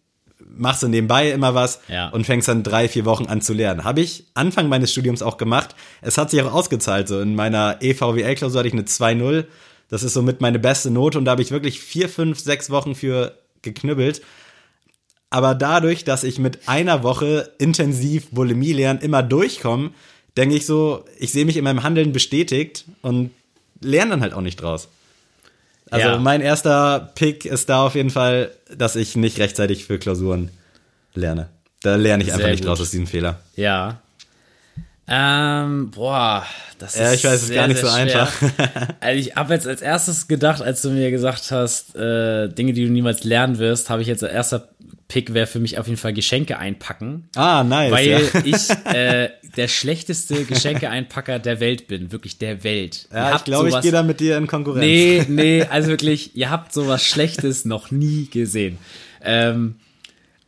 machst du nebenbei immer was Ja. und fängst dann drei, vier Wochen an zu lernen. Habe ich Anfang meines Studiums auch gemacht. Es hat sich auch ausgezahlt. So in meiner EVWL-Klausur hatte ich eine 2-0. Das ist somit meine beste Note und da habe ich wirklich vier, fünf, sechs Wochen für geknüppelt. Aber dadurch, dass ich mit einer Woche intensiv Bulimie lernen immer durchkomme, denke ich so, ich sehe mich in meinem Handeln bestätigt und lerne dann halt auch nicht draus. Also Ja. mein erster Pick ist da auf jeden Fall, dass ich nicht rechtzeitig für Klausuren lerne. Da lerne ich einfach Sehr nicht gut. draus aus diesem Fehler. Ja. Ähm, boah, das ist Ja, ich weiß, es ist gar nicht so schwer. einfach. Also ich habe jetzt als erstes gedacht, als du mir gesagt hast, äh, Dinge, die du niemals lernen wirst, habe ich jetzt als erster Pick wäre für mich auf jeden Fall Geschenke einpacken. Ah, nice. Weil ja. ich äh, der schlechteste Geschenkeeinpacker der Welt bin, wirklich der Welt. Ja, ich glaube, ich gehe da mit dir in Konkurrenz. Nee, nee, also wirklich, ihr habt sowas Schlechtes noch nie gesehen. Ähm,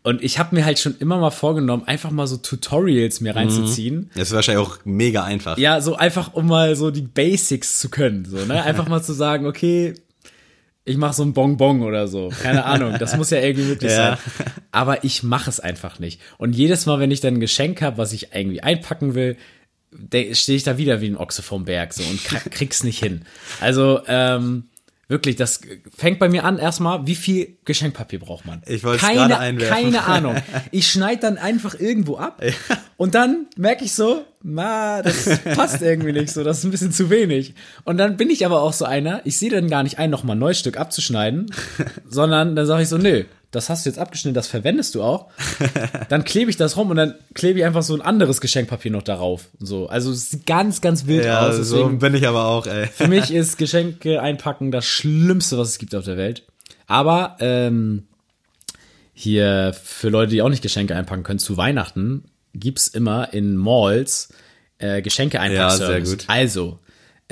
und ich habe mir halt schon immer mal vorgenommen, einfach mal so Tutorials mir reinzuziehen. Das ist wahrscheinlich auch mega einfach. Ja, so einfach, um mal so die Basics zu können. So, ne? Einfach mal zu sagen, okay, ich mache so ein Bonbon oder so. Keine Ahnung, das muss ja irgendwie möglich Ja. sein. Aber ich mache es einfach nicht. Und jedes Mal, wenn ich dann ein Geschenk habe, was ich irgendwie einpacken will, stehe ich da wieder wie ein Ochse vom Berg so und krieg's nicht hin. Also, ähm, wirklich, das fängt bei mir an erstmal, wie viel Geschenkpapier braucht man? Ich wollte keine, gerade einwerfen. keine Ahnung. Ich schneide dann einfach irgendwo ab und dann merke ich so, na, das passt irgendwie nicht so, das ist ein bisschen zu wenig. Und dann bin ich aber auch so einer, ich sehe dann gar nicht ein, nochmal ein neues Stück abzuschneiden, sondern dann sage ich so, nö, das hast du jetzt abgeschnitten, das verwendest du auch, dann klebe ich das rum und dann klebe ich einfach so ein anderes Geschenkpapier noch darauf. So, also es sieht ganz, ganz wild Ja, aus. so bin ich aber auch, ey. für mich ist Geschenke einpacken das Schlimmste, was es gibt auf der Welt. Aber ähm, hier für Leute, die auch nicht Geschenke einpacken können, zu Weihnachten gibt's immer in Malls äh, Geschenke einpacken. Ja, sehr gut. Also,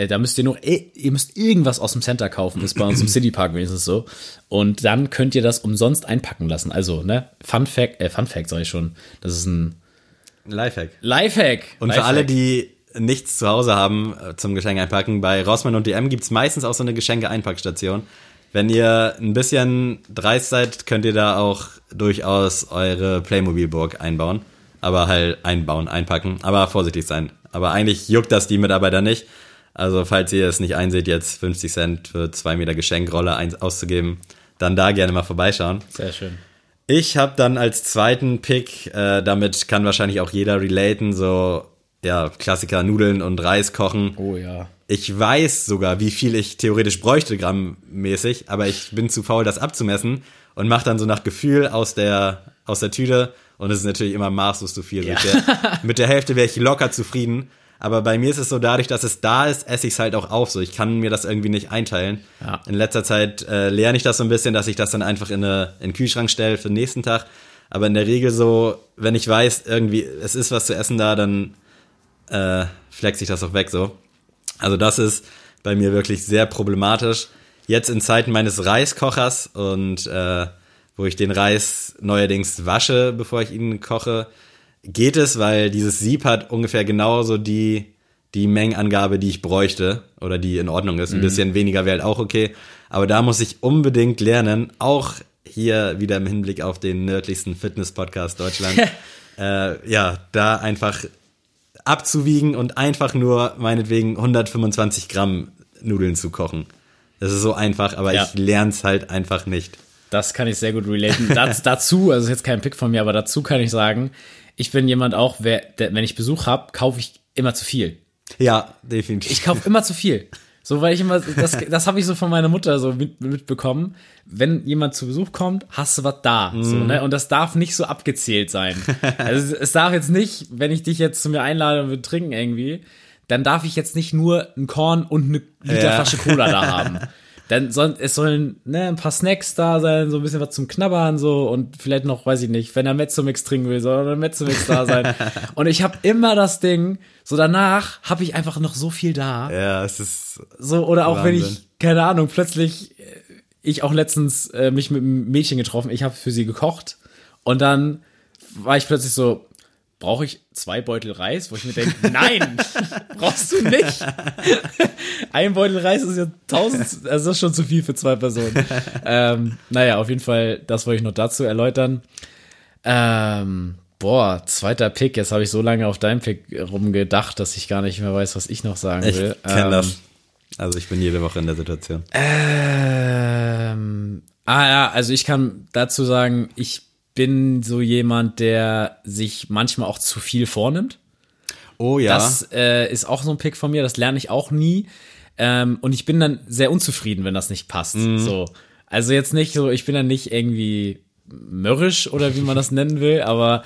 da müsst ihr noch, eh, ihr müsst irgendwas aus dem Center kaufen, ist bei uns im Citypark wenigstens so. Und dann könnt ihr das umsonst einpacken lassen. Also, ne, Fun Fact, äh, Fun Fact sag ich schon, das ist ein Lifehack. Lifehack. Und für Lifehack. alle, die nichts zu Hause haben äh, zum Geschenk einpacken, bei Rossmann und DM gibt's meistens auch so eine Geschenke-Einpackstation. Wenn ihr ein bisschen dreist seid, könnt ihr da auch durchaus eure Playmobil-Burg einbauen. Aber halt einbauen, einpacken. Aber vorsichtig sein. Aber eigentlich juckt das die Mitarbeiter nicht. Also falls ihr es nicht einseht, jetzt 50 Cent für zwei Meter Geschenkrolle auszugeben, dann da gerne mal vorbeischauen. Sehr schön. Ich habe dann als zweiten Pick, äh, damit kann wahrscheinlich auch jeder relaten, so ja, Klassiker Nudeln und Reis kochen. Oh ja. Ich weiß sogar, wie viel ich theoretisch bräuchte, grammmäßig, aber ich bin zu faul, das abzumessen und mache dann so nach Gefühl aus der, aus der Tüte und es ist natürlich immer maßlos zu viel. Ja. Mit, der, mit der Hälfte wäre ich locker zufrieden. Aber bei mir ist es so, dadurch, dass es da ist, esse ich es halt auch auf. So, ich kann mir das irgendwie nicht einteilen. Ja. In letzter Zeit äh, lerne ich das so ein bisschen, dass ich das dann einfach in, eine, in den Kühlschrank stelle für den nächsten Tag. Aber in der Regel so, wenn ich weiß, irgendwie, es ist was zu essen da, dann äh, flex ich das auch weg so. Also das ist bei mir wirklich sehr problematisch. Jetzt in Zeiten meines Reiskochers und äh, wo ich den Reis neuerdings wasche, bevor ich ihn koche, geht es, weil dieses Sieb hat ungefähr genauso die, die Mengenangabe, die ich bräuchte oder die in Ordnung ist. Ein bisschen weniger wäre halt auch okay. Aber da muss ich unbedingt lernen, auch hier wieder im Hinblick auf den nördlichsten Fitness-Podcast Deutschland, äh, ja, da einfach abzuwiegen und einfach nur meinetwegen 125 Gramm Nudeln zu kochen. Das ist so einfach, aber Ja. ich lern's halt einfach nicht. Das kann ich sehr gut relaten. Das, dazu, also ist jetzt kein Pick von mir, aber dazu kann ich sagen, ich bin jemand auch, wer, der, wenn ich Besuch habe, kaufe ich immer zu viel. Ja, definitiv. Ich kaufe immer zu viel. So, weil ich immer, das, das habe ich so von meiner Mutter so mit, mitbekommen. Wenn jemand zu Besuch kommt, hast du was da. So, ne? Und das darf nicht so abgezählt sein. Also es darf jetzt nicht, wenn ich dich jetzt zu mir einlade und wir trinken irgendwie, dann darf ich jetzt nicht nur ein Korn und eine Literflasche Cola da haben. Dann soll, es sollen ne, ein paar Snacks da sein, so ein bisschen was zum Knabbern so und vielleicht noch, weiß ich nicht, wenn er Mezzomix trinken will, soll ein Mezzomix da sein. und ich habe immer das Ding, so danach habe ich einfach noch so viel da. ja, es ist So, oder auch wenn Wahnsinn. ich, keine Ahnung, plötzlich, äh, ich auch letztens äh, mich mit einem Mädchen getroffen, ich habe für sie gekocht und dann war ich plötzlich so, brauche ich zwei Beutel Reis? Wo ich mir denke, nein, brauchst du nicht. Ein Beutel Reis ist ja tausend, also das ist schon zu viel für zwei Personen. ähm, naja, auf jeden Fall, das wollte ich noch dazu erläutern. Ähm, boah, zweiter Pick. Jetzt habe ich so lange auf deinen Pick rumgedacht, dass ich gar nicht mehr weiß, was ich noch sagen ich will. kenne Ähm, das. Also ich bin jede Woche in der Situation. Ähm, ah ja, also ich kann dazu sagen, ich bin so jemand, der sich manchmal auch zu viel vornimmt. Oh ja. Das äh, ist auch so ein Pick von mir, das lerne ich auch nie. Ähm, und ich bin dann sehr unzufrieden, wenn das nicht passt. Mhm. So. Also jetzt nicht so, ich bin dann nicht irgendwie mürrisch oder wie man das nennen will, aber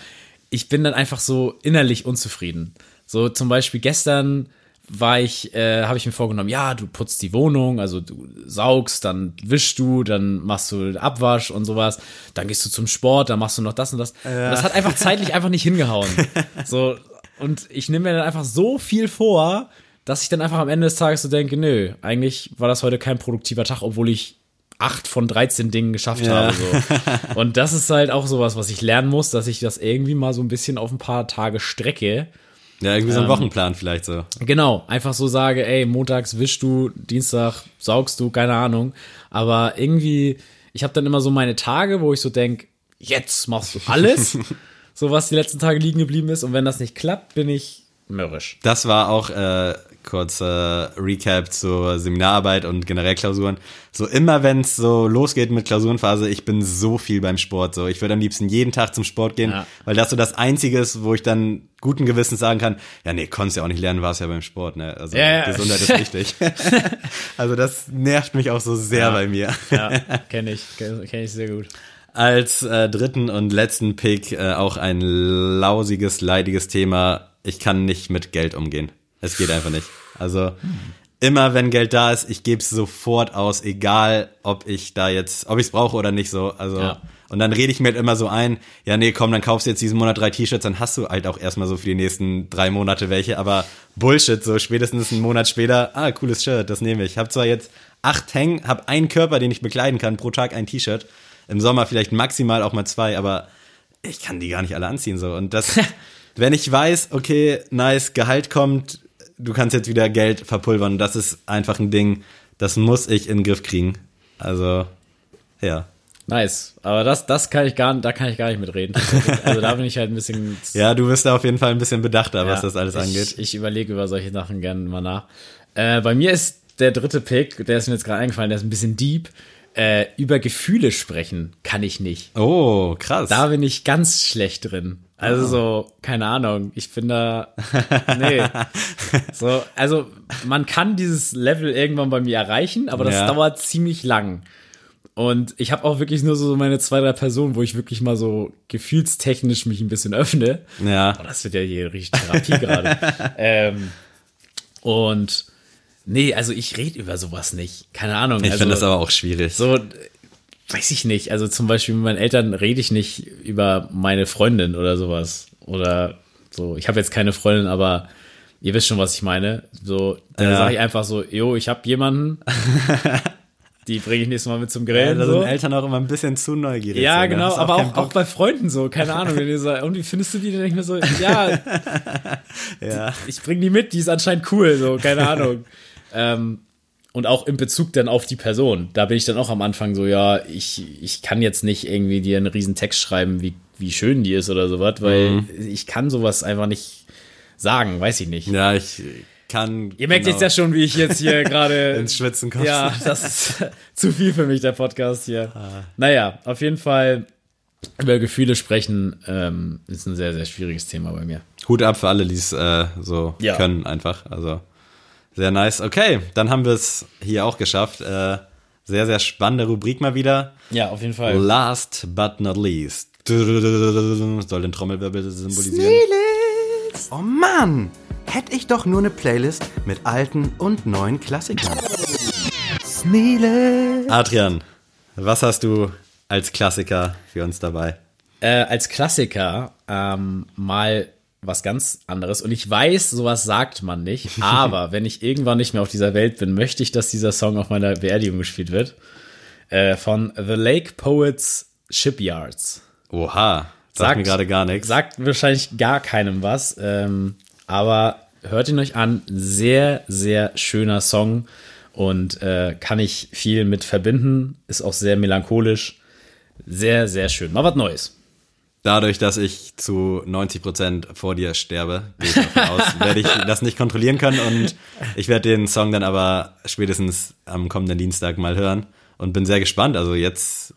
ich bin dann einfach so innerlich unzufrieden. So zum Beispiel gestern war ich, äh, habe ich mir vorgenommen, ja, du putzt die Wohnung, also du saugst, dann wischst du, dann machst du Abwasch und sowas, dann gehst du zum Sport, dann machst du noch das und das. Und das hat einfach zeitlich einfach nicht hingehauen. So, und ich nehme mir dann einfach so viel vor, dass ich dann einfach am Ende des Tages so denke, nö, eigentlich war das heute kein produktiver Tag, obwohl ich acht von 13 Dingen geschafft Ja. habe. So. Und das ist halt auch sowas, was ich lernen muss, dass ich das irgendwie mal so ein bisschen auf ein paar Tage strecke. Ja, irgendwie so ähm, ein Wochenplan vielleicht so. Genau, einfach so sage, ey, montags wischst du, Dienstag saugst du, keine Ahnung. Aber irgendwie, ich habe dann immer so meine Tage, wo ich so denk, jetzt machst du alles, so was die letzten Tage liegen geblieben ist. Und wenn das nicht klappt, bin ich mürrisch. Das war auch äh, kurz äh, Recap zur Seminararbeit und generell Klausuren. So immer wenn es so losgeht mit Klausurenphase, ich bin so viel beim Sport. So ich würde am liebsten jeden Tag zum Sport gehen, Ja. weil das so das Einzige ist, wo ich dann guten Gewissens sagen kann, ja nee, konntest ja auch nicht lernen, warst ja beim Sport. Ne? Also Ja, ja. Gesundheit ist wichtig. also das nervt mich auch so sehr bei mir. Ja, kenne ich, kenne kenn ich sehr gut. Als äh, dritten und letzten Pick äh, auch ein lausiges, leidiges Thema. Ich kann nicht mit Geld umgehen. Es geht einfach nicht. Also immer wenn Geld da ist, ich gebe es sofort aus, egal ob ich da jetzt, ob ich es brauche oder nicht so. Also Ja. und dann rede ich mir halt immer so ein, ja nee, komm, dann kaufst du jetzt diesen Monat drei T-Shirts, dann hast du halt auch erstmal so für die nächsten drei Monate welche, aber Bullshit, so spätestens einen Monat später, ah, cooles Shirt, das nehme ich. Hab zwar jetzt acht hängen, hab einen Körper, den ich bekleiden kann, pro Tag ein T-Shirt. Im Sommer vielleicht maximal auch mal zwei, aber ich kann die gar nicht alle anziehen so. Und das, wenn ich weiß, okay, nice, Gehalt kommt, du kannst jetzt wieder Geld verpulvern, das ist einfach ein Ding, das muss ich in den Griff kriegen. Also, ja. Nice. Aber das, das kann ich gar, da kann ich gar nicht mitreden. Also da bin ich halt ein bisschen. Ja, du bist da auf jeden Fall ein bisschen bedachter, was Ja, das alles ich, angeht. Ich überlege über solche Sachen gerne mal nach. Äh, bei mir ist der dritte Pick, der ist mir jetzt gerade eingefallen, der ist ein bisschen deep. Äh, über Gefühle sprechen kann ich nicht. Oh, krass. Da bin ich ganz schlecht drin. Also so, keine Ahnung, ich bin da, nee. So, also man kann dieses Level irgendwann bei mir erreichen, aber das Ja. dauert ziemlich lang. Und ich habe auch wirklich nur so meine zwei, drei Personen, wo ich wirklich mal so gefühlstechnisch mich ein bisschen öffne. ja. Oh, das wird ja hier richtig Therapie gerade. Ähm, und nee, also ich rede über sowas nicht. Keine Ahnung. Ich also, finde das aber auch schwierig. so, weiß ich nicht. Also zum Beispiel mit meinen Eltern rede ich nicht über meine Freundin oder sowas. Oder so, ich habe jetzt keine Freundin, aber ihr wisst schon, was ich meine. So, da Ja. sage ich einfach so, jo, ich habe jemanden. Die bringe ich nächstes Mal mit zum Ja, Grillen. da so. sind Eltern auch immer ein bisschen zu neugierig. Ja, so, genau, aber auch, auch bei Freunden so, keine Ahnung, wenn ihr so, und wie findest du die? Dann ich mir so, ja, ja. ich bring die mit, die ist anscheinend cool, so, keine Ahnung. ähm, und auch in Bezug dann auf die Person. Da bin ich dann auch am Anfang so, ja, ich, ich kann jetzt nicht irgendwie dir einen riesen Text schreiben, wie, wie schön die ist oder sowas, weil Mhm. ich kann sowas einfach nicht sagen, weiß ich nicht. ja, ich kann. Ihr merkt genau jetzt ja schon, wie ich jetzt hier gerade ins Schwitzen komme. Ja, das ist zu viel für mich, der Podcast hier. Ah. Naja, auf jeden Fall über Gefühle sprechen ähm, ist ein sehr, sehr schwieriges Thema bei mir. Hut ab für alle, die es äh, so Ja. können, einfach. Also sehr nice. Okay, dann haben wir es hier auch geschafft. Äh, sehr, sehr spannende Rubrik mal wieder. Ja, auf jeden Fall. Last but not least. Soll den Trommelwirbel symbolisieren? Oh Mann! Hätte ich doch nur eine Playlist mit alten und neuen Klassikern. Sneele. Adrian, was hast du als Klassiker für uns dabei? Äh, als Klassiker ähm, mal was ganz anderes. Und ich weiß, sowas sagt man nicht. Aber wenn ich irgendwann nicht mehr auf dieser Welt bin, möchte ich, dass dieser Song auf meiner Beerdigung gespielt wird. Äh, von The Lake Poets Shipyards. Oha, sagt, mir gerade gar nichts. Sagt wahrscheinlich gar keinem was. Ähm, aber hört ihn euch an. Sehr, sehr schöner Song. Und äh, kann ich viel mit verbinden. Ist auch sehr melancholisch. Sehr, sehr schön. Mal was Neues. Dadurch, dass ich zu 90% vor dir sterbe, gehe ich davon aus, werde ich das nicht kontrollieren können und ich werde den Song dann aber spätestens am kommenden Dienstag mal hören und bin sehr gespannt. Also jetzt,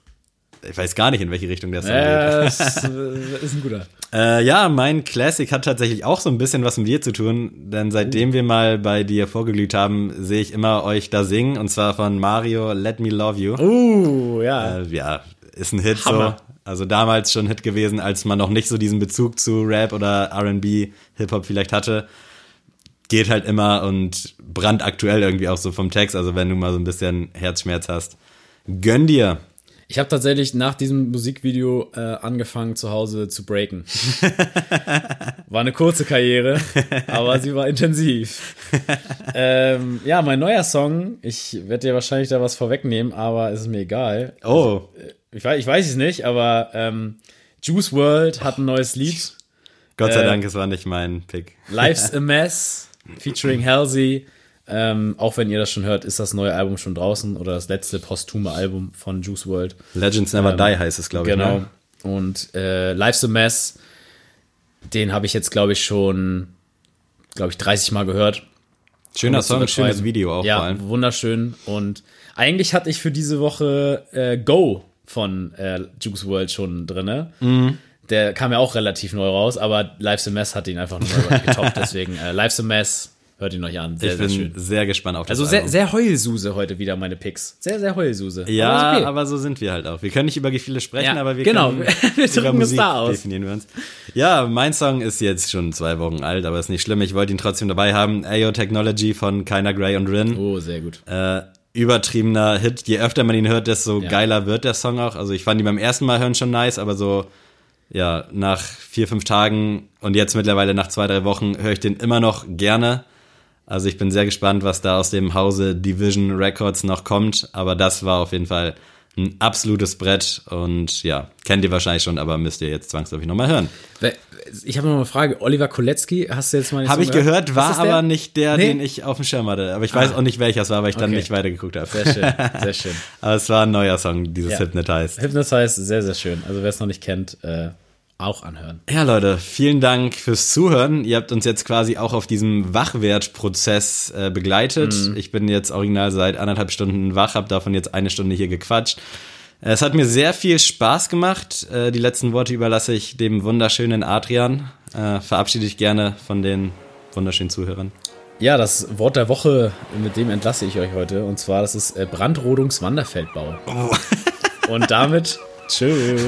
ich weiß gar nicht, in welche Richtung der Song geht. Äh, ist, äh, ist ein guter. Äh, ja, mein Classic hat tatsächlich auch so ein bisschen was mit dir zu tun, denn seitdem wir mal bei dir vorgeglüht haben, sehe ich immer euch da singen und zwar von Mario Let Me Love You. Uh, ja. Äh, ja, ist ein Hit Hammer. so. Also damals schon Hit gewesen, als man noch nicht so diesen Bezug zu Rap oder R&B, Hip-Hop vielleicht hatte. Geht halt immer und brandaktuell irgendwie auch so vom Text. Also wenn du mal so ein bisschen Herzschmerz hast, gönn dir. Ich habe tatsächlich nach diesem Musikvideo äh, angefangen, zu Hause zu breaken. War eine kurze Karriere, aber sie war intensiv. ähm, ja, mein neuer Song, ich werde dir wahrscheinlich da was vorwegnehmen, aber es ist mir egal. Oh, Ich weiß, ich weiß es nicht, aber ähm, Juice World hat ein neues Lied. Gott sei Äh, Dank, es war nicht mein Pick. Life's a Mess, featuring Halsey. Ähm, auch wenn ihr das schon hört, ist das neue Album schon draußen oder das letzte posthume Album von Juice World. Legends Never Die heißt es, glaube ich. Genau. Ne? Und äh, Life's a Mess, den habe ich jetzt, glaube ich, schon, glaube ich, 30 Mal gehört. Schöner Song, schönes Video auch ja, vor allem. wunderschön. Und eigentlich hatte ich für diese Woche äh, Go von äh, Juice World schon drinne. Mhm. Der kam ja auch relativ neu raus, aber Life's a Mess hat ihn einfach nochmal getoppt. Deswegen äh, Life's a Mess, hört ihn euch an. Sehr, ich sehr bin schön. sehr gespannt auf das Also sehr, Album. sehr Heulsuse heute wieder meine Picks. Sehr, sehr Heulsuse. Ja, Aber okay. aber so sind wir halt auch. Wir können nicht über Gefühle sprechen, Ja, aber wir genau. können Wir über Musik da aus. definieren wir uns. Ja, mein Song ist jetzt schon zwei Wochen alt, aber ist nicht schlimm. Ich wollte ihn trotzdem dabei haben. Ayo Technology von Keiner Gray und Rin. Oh, sehr gut. Äh, übertriebener Hit. Je öfter man ihn hört, desto Ja. geiler wird der Song auch. Also ich fand ihn beim ersten Mal hören schon nice, aber so, ja, nach vier, fünf Tagen und jetzt mittlerweile nach zwei, drei Wochen höre ich den immer noch gerne. Also ich bin sehr gespannt, was da aus dem Hause Division Records noch kommt. Aber das war auf jeden Fall ein absolutes Brett und ja, kennt ihr wahrscheinlich schon, aber müsst ihr jetzt zwangsläufig nochmal hören. Ich habe noch eine Frage. Oliver Kolecki, hast du jetzt mal Habe ich gehört, war aber nicht der, Nee? den ich auf dem Schirm hatte. Aber ich weiß auch nicht, welcher es war, weil ich dann Okay. nicht weitergeguckt habe. Sehr schön, sehr schön. aber es war ein neuer Song, dieses Ja. Hypnotize. Hypnotize, sehr, sehr schön. Also wer es noch nicht kennt, äh, auch anhören. Ja, Leute, vielen Dank fürs Zuhören. Ihr habt uns jetzt quasi auch auf diesem Wachwertprozess äh, begleitet. Mhm. Ich bin jetzt original seit anderthalb Stunden wach, habe davon jetzt eine Stunde hier gequatscht. Es hat mir sehr viel Spaß gemacht. Äh, die letzten Worte überlasse ich dem wunderschönen Adrian. Äh, verabschiede ich gerne von den wunderschönen Zuhörern. Ja, das Wort der Woche, mit dem entlasse ich euch heute. Und zwar, das ist äh, Brandrodungs-Wanderfeldbau. Und damit, tschüss.